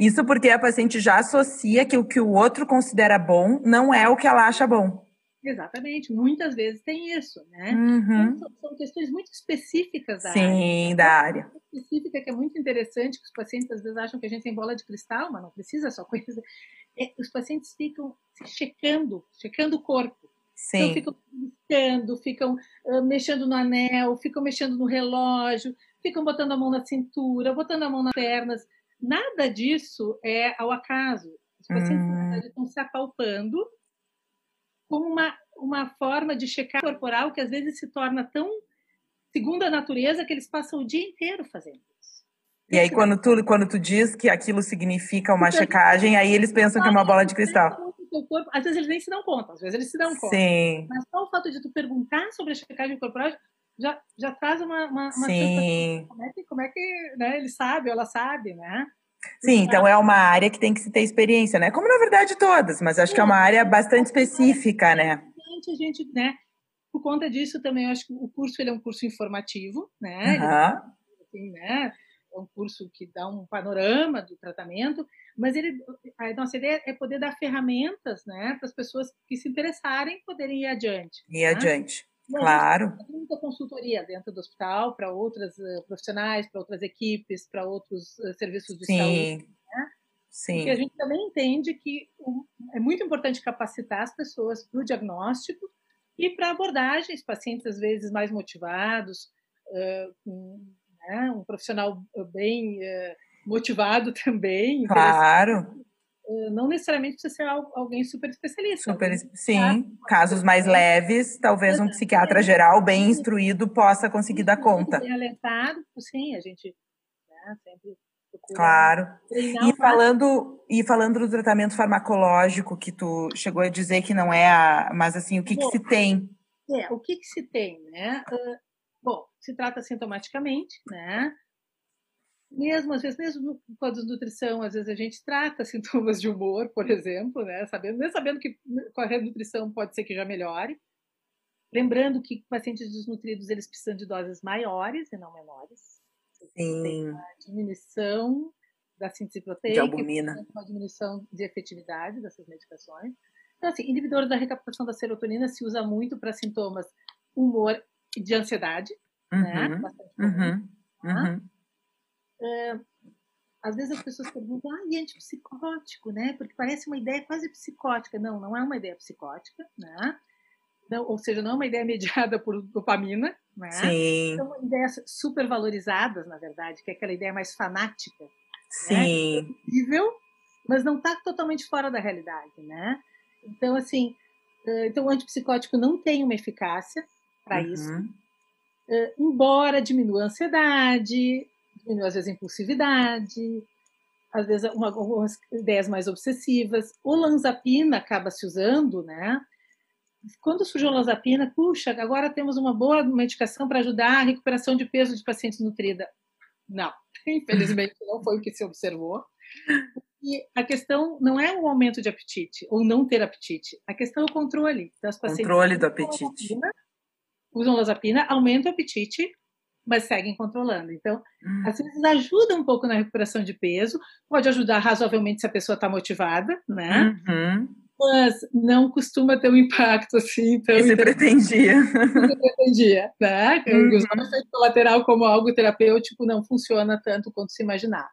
Isso porque a paciente já associa que o que o outro considera bom não é o que ela acha bom. Exatamente, muitas vezes tem isso, né? Uhum. Então, são, questões muito específicas da Sim, área. Sim, da área. Específica que é muito interessante, que os pacientes às vezes acham que a gente tem bola de cristal, mas não precisa só coisa. É, os pacientes ficam se checando, checando o corpo. Então, Sim. Então ficam piscando, ficam uh, mexendo no anel, ficam mexendo no relógio, ficam botando a mão na cintura, botando a mão nas pernas. Nada disso é ao acaso. Os pacientes, hum. na verdade, estão se apalpando como uma, uma forma de checar corporal que às vezes se torna tão segundo a natureza que eles passam o dia inteiro fazendo isso. E aí, quando tu, quando tu diz que aquilo significa uma checagem, aí eles pensam que é uma bola de cristal corpo, às vezes eles nem se dão conta, às vezes eles se dão conta. Sim. Mas só o fato de tu perguntar sobre a checagem corporal já, já traz uma, uma, uma Sim. Como é que, como é que né, ele sabe, ela sabe, né? Sim, então é uma área que tem que se ter experiência, né? Como na verdade todas, mas acho que é uma área bastante específica, né? A gente, né? por conta disso também eu acho que o curso ele é um curso informativo, né? Uhum. Assim, né? É um curso que dá um panorama do tratamento, mas ele, a nossa ideia é poder dar ferramentas, né, para as pessoas que se interessarem poderem ir adiante. Ir né? adiante. Claro. Tem muita consultoria dentro do hospital para outras uh, profissionais, para outras equipes, para outros uh, serviços de Sim. saúde. Né? Sim. Porque a gente também entende que é muito importante capacitar as pessoas para o diagnóstico e para abordagens, pacientes às vezes mais motivados, com né, um profissional bem motivado também. Claro não necessariamente precisa ser alguém super especialista. Super, sim, casos mais leves, talvez um psiquiatra geral bem instruído possa conseguir dar conta. Bem alentado, sim, a gente né, sempre Claro. E falando, e falando do tratamento farmacológico, que tu chegou a dizer que não é a. Mas assim, o que, bom, que se tem? É, o que, que se tem, né? Uh, bom, se trata sintomaticamente, né? Mesmo às vezes, mesmo com a desnutrição, às vezes a gente trata sintomas de humor, por exemplo, né? Sabendo, mesmo sabendo que com a renutrição pode ser que já melhore. Lembrando que pacientes desnutridos eles precisam de doses maiores e não menores. Sim. diminuição da síntese proteica, de albumina. uma diminuição de efetividade dessas medicações. Então, assim, inibidores da recaptação da serotonina se usa muito para sintomas humor e de ansiedade, uhum, né? Bastante uhum, tá? uhum é, às vezes as pessoas perguntam, ah, e antipsicótico, né? Porque parece uma ideia quase psicótica. Não, não é uma ideia psicótica, né? Não, ou seja, não é uma ideia mediada por dopamina, né? Sim. São ideias super valorizadas, na verdade, que é aquela ideia mais fanática. Né? Sim. Né? É mas não está totalmente fora da realidade, né? Então, assim, então o antipsicótico não tem uma eficácia para uhum. isso. embora diminua a ansiedade, diminui às vezes a impulsividade, às vezes uma, algumas ideias mais obsessivas. O lanzapina acaba se usando, né? Quando surgiu a lanzapina, puxa, agora temos uma boa medicação para ajudar a recuperação de peso de pacientes nutrida. Não, infelizmente não foi o que se observou. E a questão não é o aumento de apetite ou não ter apetite. A questão é o controle das pacientes. Controle do apetite. Usam lanzapina, aumenta o apetite, mas seguem controlando. Então, hum. às vezes ajuda um pouco na recuperação de peso, pode ajudar razoavelmente se a pessoa está motivada, né? Uhum. Mas não costuma ter um impacto assim tão. Você pretendia. Você pretendia, né? Uhum. O efeito colateral como algo terapêutico não funciona tanto quanto se imaginar.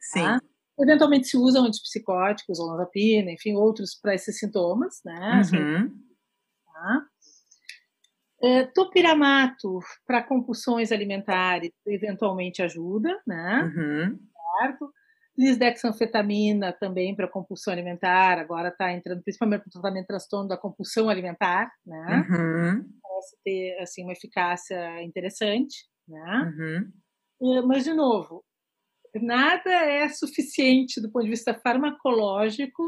Sim. Tá? Eventualmente se usam antipsicóticos, olanzapina, enfim, outros para esses sintomas, né? Uhum. Tá? É, topiramato para compulsões alimentares eventualmente ajuda, né? Uhum. Certo? Lisdexanfetamina também para compulsão alimentar, agora está entrando principalmente para o tratamento de transtorno da compulsão alimentar, né? Uhum. Parece ter assim uma eficácia interessante, né? Uhum. É, mas de novo, nada é suficiente do ponto de vista farmacológico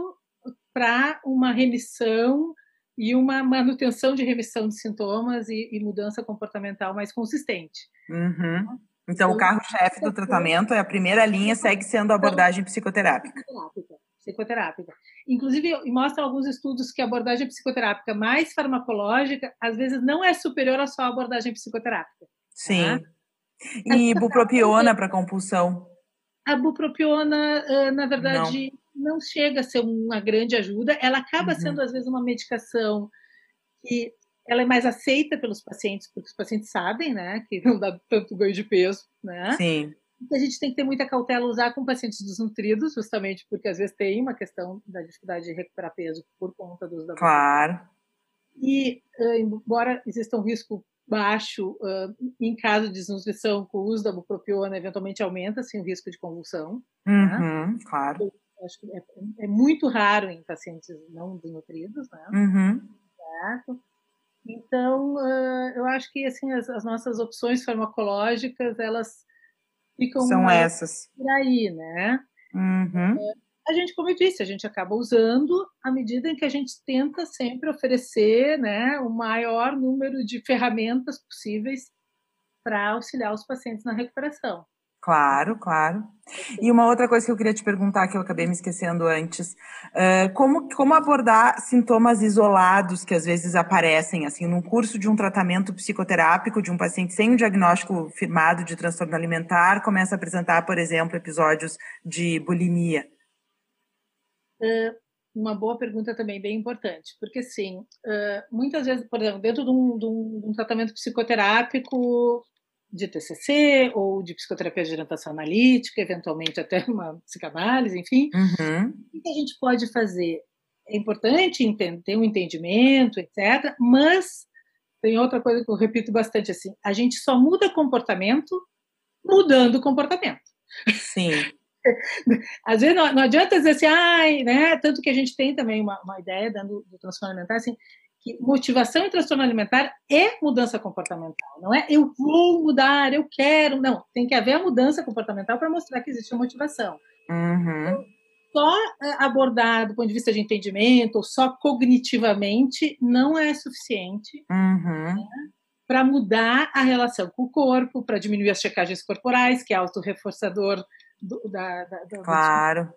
para uma remissão e uma manutenção de remissão de sintomas e, e mudança comportamental mais consistente. Uhum. Então, o carro-chefe do tratamento é a primeira linha, segue sendo a abordagem psicoterápica. Psicoterápica. psicoterápica. Inclusive, mostra alguns estudos que a abordagem psicoterápica mais farmacológica, às vezes, não é superior à só abordagem psicoterápica. Sim. Tá? E bupropiona para compulsão? A bupropiona, na verdade, não chega a ser uma grande ajuda. Ela acaba uhum. sendo, às vezes, uma medicação que ela é mais aceita pelos pacientes, porque os pacientes sabem, né, que não dá tanto ganho de peso, né? Sim. Então, a gente tem que ter muita cautela usar com pacientes desnutridos, justamente porque às vezes tem uma questão da dificuldade de recuperar peso por conta dos da Claro. E, embora exista um risco baixo, em caso de desnutrição, com o uso da bupropiona, eventualmente aumenta assim, o risco de convulsão. Né? Uhum, né? Claro acho que é, é, muito raro em pacientes não desnutridos, né? Uhum. Certo? Então, uh, eu acho que assim as, as, nossas opções farmacológicas elas ficam são essas por aí, né? Uhum. Uh, a gente, como eu disse, a gente acaba usando à medida em que a gente tenta sempre oferecer, né, o maior número de ferramentas possíveis para auxiliar os pacientes na recuperação. Claro, claro. E uma outra coisa que eu queria te perguntar, que eu acabei me esquecendo antes, uh, como, como abordar sintomas isolados que às vezes aparecem, assim, num curso de um tratamento psicoterápico de um paciente sem um diagnóstico firmado de transtorno alimentar, começa a apresentar, por exemplo, episódios de bulimia? Uh, uma boa pergunta também, bem importante, porque, sim, uh, muitas vezes, por exemplo, dentro de um, de um, tratamento psicoterápico, de TCC ou de psicoterapia de orientação analítica, eventualmente até uma psicanálise, enfim. Uhum. O que a gente pode fazer? É importante entender, ter um entendimento, etc. Mas tem outra coisa que eu repito bastante assim: a gente só muda comportamento mudando o comportamento. Sim. Às vezes não, não, adianta dizer assim, ai, né? Tanto que a gente tem também uma, uma ideia dando do transtorno alimentar, assim, que motivação e transtorno alimentar é mudança comportamental, não é eu vou mudar, eu quero, não, tem que haver a mudança comportamental para mostrar que existe a motivação. Uhum. Só é, abordar do ponto de vista de entendimento, ou só cognitivamente, não é suficiente uhum. né, para mudar a relação com o corpo, para diminuir as checagens corporais, que é autorreforçador do, da, da, da, claro.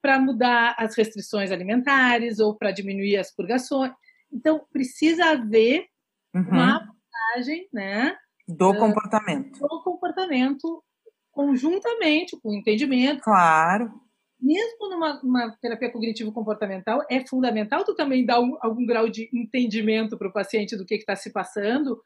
para mudar as restrições alimentares ou para diminuir as purgações. Então, precisa haver uhum. uma abordagem né, do uh, comportamento. Do comportamento conjuntamente com o entendimento. Claro. Mesmo numa terapia cognitivo-comportamental, é fundamental tu também dar um, algum grau de entendimento para o paciente do que está se passando.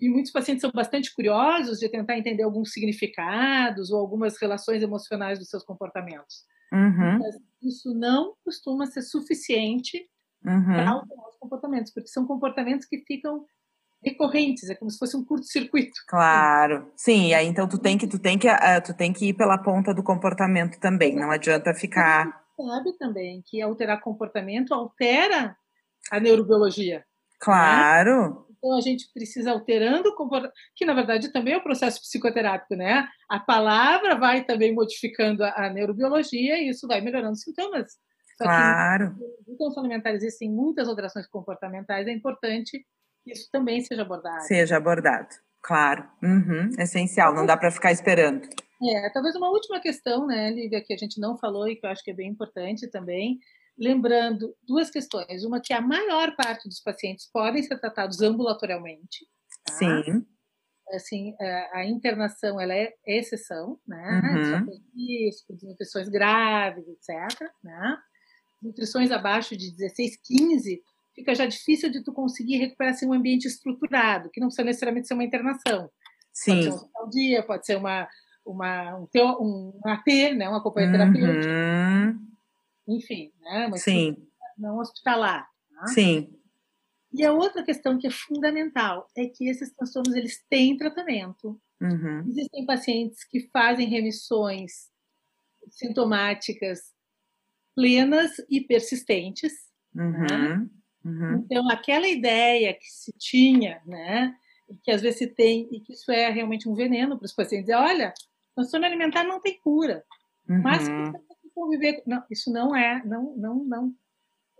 E muitos pacientes são bastante curiosos de tentar entender alguns significados ou algumas relações emocionais dos seus comportamentos. Uhum. Mas isso não costuma ser suficiente uhum. para alterar os comportamentos, porque são comportamentos que ficam recorrentes, é como se fosse um curto-circuito. Claro, sim. E aí então tu tem que tu tem que uh, tu tem que ir pela ponta do comportamento também. Não adianta ficar. Sabe também que alterar comportamento altera a neurobiologia. Claro. Né? Então a gente precisa alterando o comportamento, que na verdade também é o um processo psicoterápico, né? A palavra vai também modificando a, a neurobiologia e isso vai melhorando os sintomas. Só claro. Que no transtorno alimentar existem muitas alterações comportamentais, é importante que isso também seja abordado. Seja abordado, claro. Uhum, essencial, não dá para ficar esperando. É, talvez uma última questão, né, Lívia, que a gente não falou e que eu acho que é bem importante também, lembrando duas questões. Uma que a maior parte dos pacientes podem ser tratados ambulatorialmente. Tá? Sim. Assim, é, a internação ela é exceção, né? Uhum. Só tem risco, desnutrições graves, etc. Né? nutrições abaixo de 16, 15, fica já difícil de tu conseguir recuperar assim, um ambiente estruturado, que não precisa necessariamente ser uma internação. Sim. Pode ser um dia, pode ser uma, uma, um, teo, um AT, né, uma companhia terapêutica. Uhum. Enfim, né, uma Sim. não hospitalar. Tá? Sim. E a outra questão que é fundamental é que esses transtornos eles têm tratamento. Uhum. Existem pacientes que fazem remissões sintomáticas plenas e persistentes. Uhum, né? uhum. Então, aquela ideia que se tinha, né, que às vezes se tem, e que isso é realmente um veneno para os pacientes, é, olha, transtorno alimentar não tem cura, uhum. mas tem conviver. Não, isso não é, não, não, não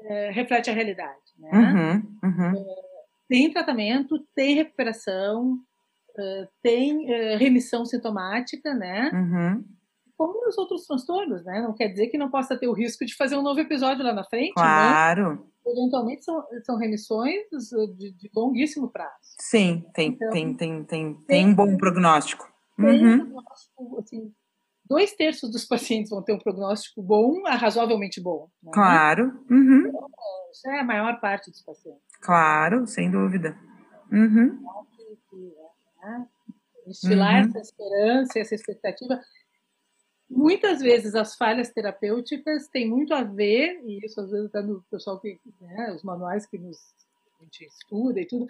é, reflete a realidade. Né? Uhum, uhum. É, tem tratamento, tem recuperação, é, tem é, remissão sintomática, né? Uhum como nos outros transtornos, né? Não quer dizer que não possa ter o risco de fazer um novo episódio lá na frente. Claro. Mas, eventualmente são, são remissões de, de longuíssimo prazo. Sim, tem, então, tem, tem, tem, tem um bom prognóstico. Tem uhum. um prognóstico, assim, dois terços dos pacientes vão ter um prognóstico bom, razoavelmente bom. Né? Claro. Uhum. Então, isso é a maior parte dos pacientes. Claro, sem dúvida. Uhum. Estilar uhum. essa esperança, essa expectativa Muitas vezes as falhas terapêuticas têm muito a ver, e isso às vezes até no pessoal que, né, os manuais que nos, a gente estuda e tudo,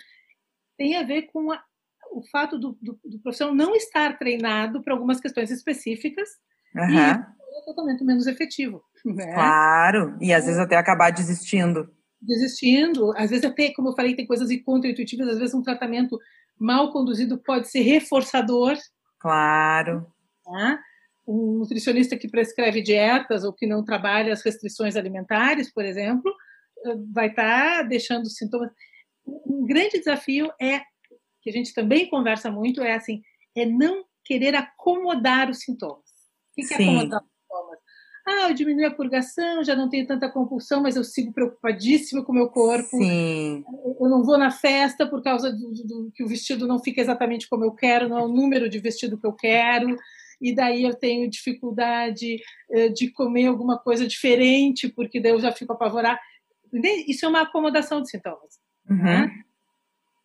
tem a ver com a, o fato do, do, do, profissional não estar treinado para algumas questões específicas uhum. e é tratamento menos efetivo. Né? Claro, e às vezes até acabar desistindo. Desistindo, às vezes até, como eu falei, tem coisas contra-intuitivas, às vezes um tratamento mal conduzido pode ser reforçador. Claro. Tá? um nutricionista que prescreve dietas ou que não trabalha as restrições alimentares, por exemplo, eh, vai estar tá deixando sintomas. Um grande desafio é que a gente também conversa muito é assim, é não querer acomodar os sintomas. O que, que é acomodar os sintomas? Ah, eu diminui a purgação, já não tenho tanta compulsão, mas eu sigo preocupadíssima com o meu corpo. Sim. Eu não vou na festa por causa do, do, que o vestido não fica exatamente como eu quero, não é o número de vestido que eu quero. E daí eu tenho dificuldade eh, de comer alguma coisa diferente, porque daí eu já fico apavorada. Isso é uma acomodação de sintomas. Uhum. Né?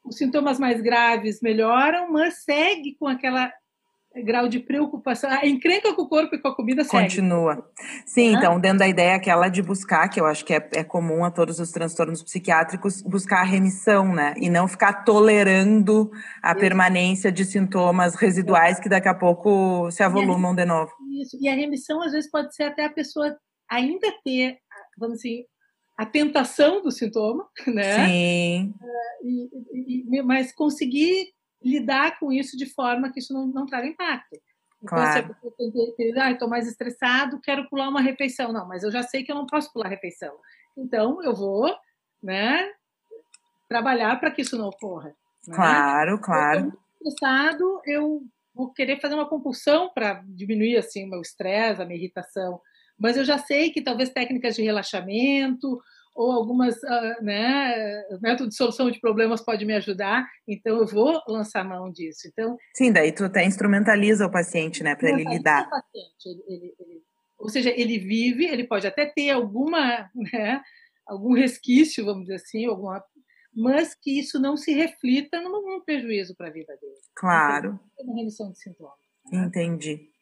Os sintomas mais graves melhoram, mas segue com aquela grau de preocupação. A encrenca com o corpo e com a comida segue. Continua. Sim, então, dentro da ideia aquela de buscar, que eu acho que é, é, comum a todos os transtornos psiquiátricos, buscar a remissão, né? E não ficar tolerando a Isso. permanência de sintomas residuais que daqui a pouco se avolumam de novo. Isso. E a remissão, às vezes, pode ser até a pessoa ainda ter, vamos assim, a tentação do sintoma, né? Sim. E, e, mas conseguir lidar com isso de forma que isso não, não traga impacto. Então, claro. se eu ah, estou mais estressado, quero pular uma refeição. Não, mas eu já sei que eu não posso pular a refeição. Então, eu vou né, trabalhar para que isso não ocorra. Né? Claro, claro. Eu estressado, eu vou querer fazer uma compulsão para diminuir assim, o meu estresse, a minha irritação. Mas eu já sei que talvez técnicas de relaxamento ou algumas uh, né, métodos de solução de problemas pode me ajudar, então eu vou lançar mão disso. Então, Sim, daí tu até instrumentaliza o paciente, né, para ele lidar. O paciente, ele, ele, ou seja, ele vive, ele pode até ter alguma, né, algum resquício, vamos dizer assim, alguma, mas que isso não se reflita num, prejuízo para a vida dele. Claro. Então, uma remissão de sintomas. Né? Entendi.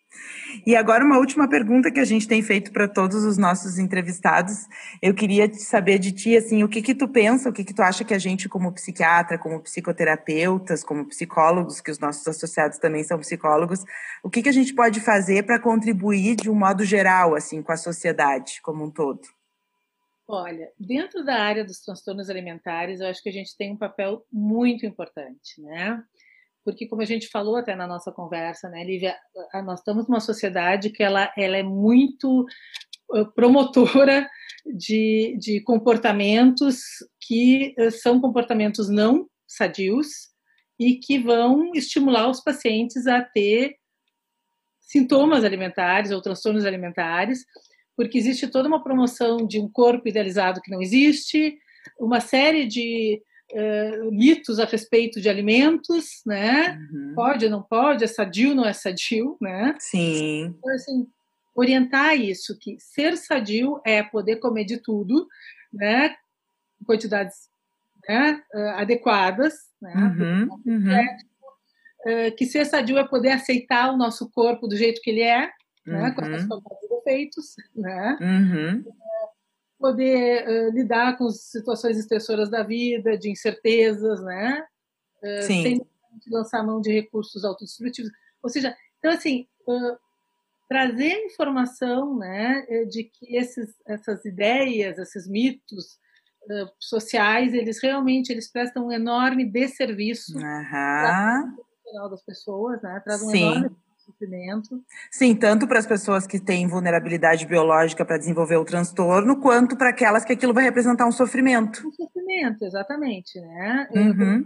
E agora, uma última pergunta que a gente tem feito para todos os nossos entrevistados. Eu queria saber de ti, assim, o que que tu pensa, o que que tu acha que a gente, como psiquiatra, como psicoterapeutas, como psicólogos, que os nossos associados também são psicólogos, o que que a gente pode fazer para contribuir de um modo geral, assim, com a sociedade como um todo? Olha, dentro da área dos transtornos alimentares, eu acho que a gente tem um papel muito importante, né? Porque como a gente falou até na nossa conversa, né, Lívia, nós estamos numa sociedade que ela, ela é muito promotora de, de comportamentos que são comportamentos não sadios e que vão estimular os pacientes a ter sintomas alimentares ou transtornos alimentares, porque existe toda uma promoção de um corpo idealizado que não existe, uma série de uh, mitos a respeito de alimentos, né? Uhum. Pode ou não pode, é sadio não é sadio, né? Sim. Então, assim, orientar isso, que ser sadio é poder comer de tudo, né? Em quantidades né? Uh, adequadas, né? Uhum. Uhum. que ser sadio é poder aceitar o nosso corpo do jeito que ele é, né? Com as suas defeitos, né? Poder uh, lidar com situações estressoras da vida, de incertezas, né? Uh, sem lançar mão de recursos autodestrutivos. Ou seja, então assim, uh, trazer informação, né, de que esses, essas ideias, esses mitos sociais, eles realmente eles prestam um enorme desserviço uhum. das pessoas, né? Traz um Sim. enorme sofrimento. Sim, tanto para as pessoas que têm vulnerabilidade biológica para desenvolver o transtorno, quanto para aquelas que aquilo vai representar um sofrimento. Um sofrimento, exatamente, né? Uhum.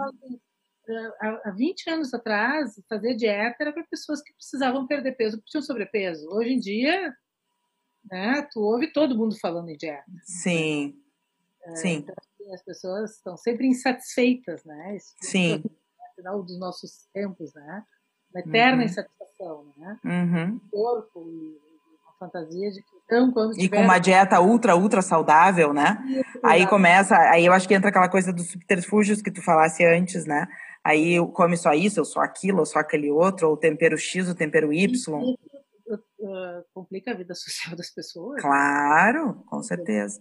há 20 anos atrás, fazer dieta era para pessoas que precisavam perder peso, porque tinham sobrepeso. Hoje em dia, né, tu ouve todo mundo falando em dieta. Sim, é, sim. Então, assim, as pessoas estão sempre insatisfeitas, né? Isso sim. É final dos nossos tempos, né? Uma eterna uhum. insatisfação, né? Uhum. O corpo e uma fantasia de que então, quando tiver... E com uma dieta ultra, ultra saudável, né? Isso, aí começa, aí eu acho que entra aquela coisa dos subterfúgios que tu falasse antes, né? Aí come só isso, ou só aquilo, ou só aquele outro, ou tempero X, ou tempero Y. Isso, uh, complica a vida social das pessoas. Claro, né? com certeza.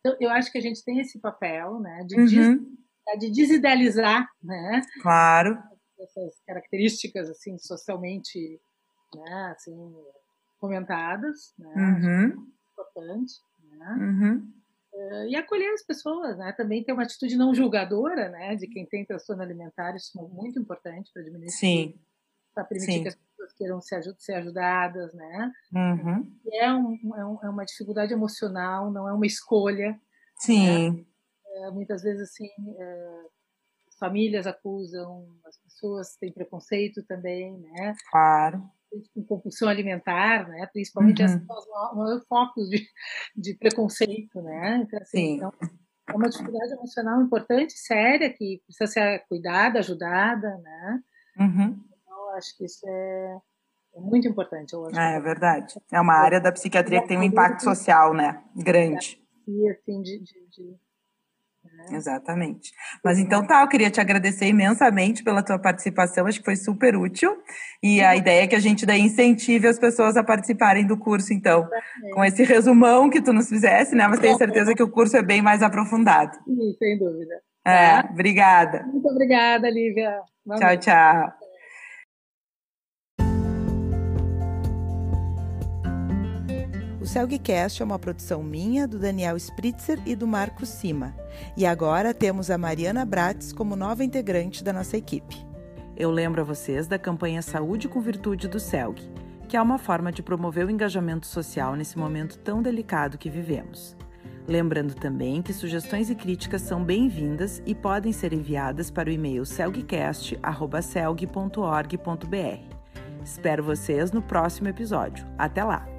Então, eu acho que a gente tem esse papel, né? De, uhum. des, de desidealizar, né? Claro essas características assim socialmente né, assim, comentadas, né, uhum. importante, né, uhum. uh, e acolher as pessoas, né, também ter uma atitude não julgadora, né, de quem tem transtorno alimentar, isso é muito importante para diminuir, sim, para permitir Sim. que as pessoas queiram ser, ser ajudadas, né, uhum. é, um, é, um, é, uma dificuldade emocional, não é uma escolha, sim, né? é, muitas vezes assim é, famílias acusam, as pessoas têm preconceito também, né? Claro. Com compulsão alimentar, né? Principalmente uhum. as maiores focos de, de preconceito, né? Então, assim, Sim. Então, é uma dificuldade emocional importante, séria, que precisa ser cuidada, ajudada, né? Uhum. Então, acho que isso é, é muito importante. Acho é, é verdade. É uma área da psiquiatria que tem um impacto social, né? Grande. E assim, de, de, de? Exatamente. Mas então tá, eu queria te agradecer imensamente pela tua participação, acho que foi super útil. E a ideia é que a gente daí incentive as pessoas a participarem do curso, então, com esse resumão que tu nos fizesse, né? Mas tenho certeza que o curso é bem mais aprofundado. Sim, sem dúvida. É, obrigada. Muito obrigada, Lívia. Vamos. Tchau, tchau. O Celgcast é uma produção minha, do Daniel Spritzer e do Marco Sima. E agora temos a Mariana Brates como nova integrante da nossa equipe. Eu lembro a vocês da campanha Saúde com Virtude do Celg, que é uma forma de promover o engajamento social nesse momento tão delicado que vivemos. Lembrando também que sugestões e críticas são bem-vindas e podem ser enviadas para o e-mail celgcast.celg.org.br. Espero vocês no próximo episódio. Até lá!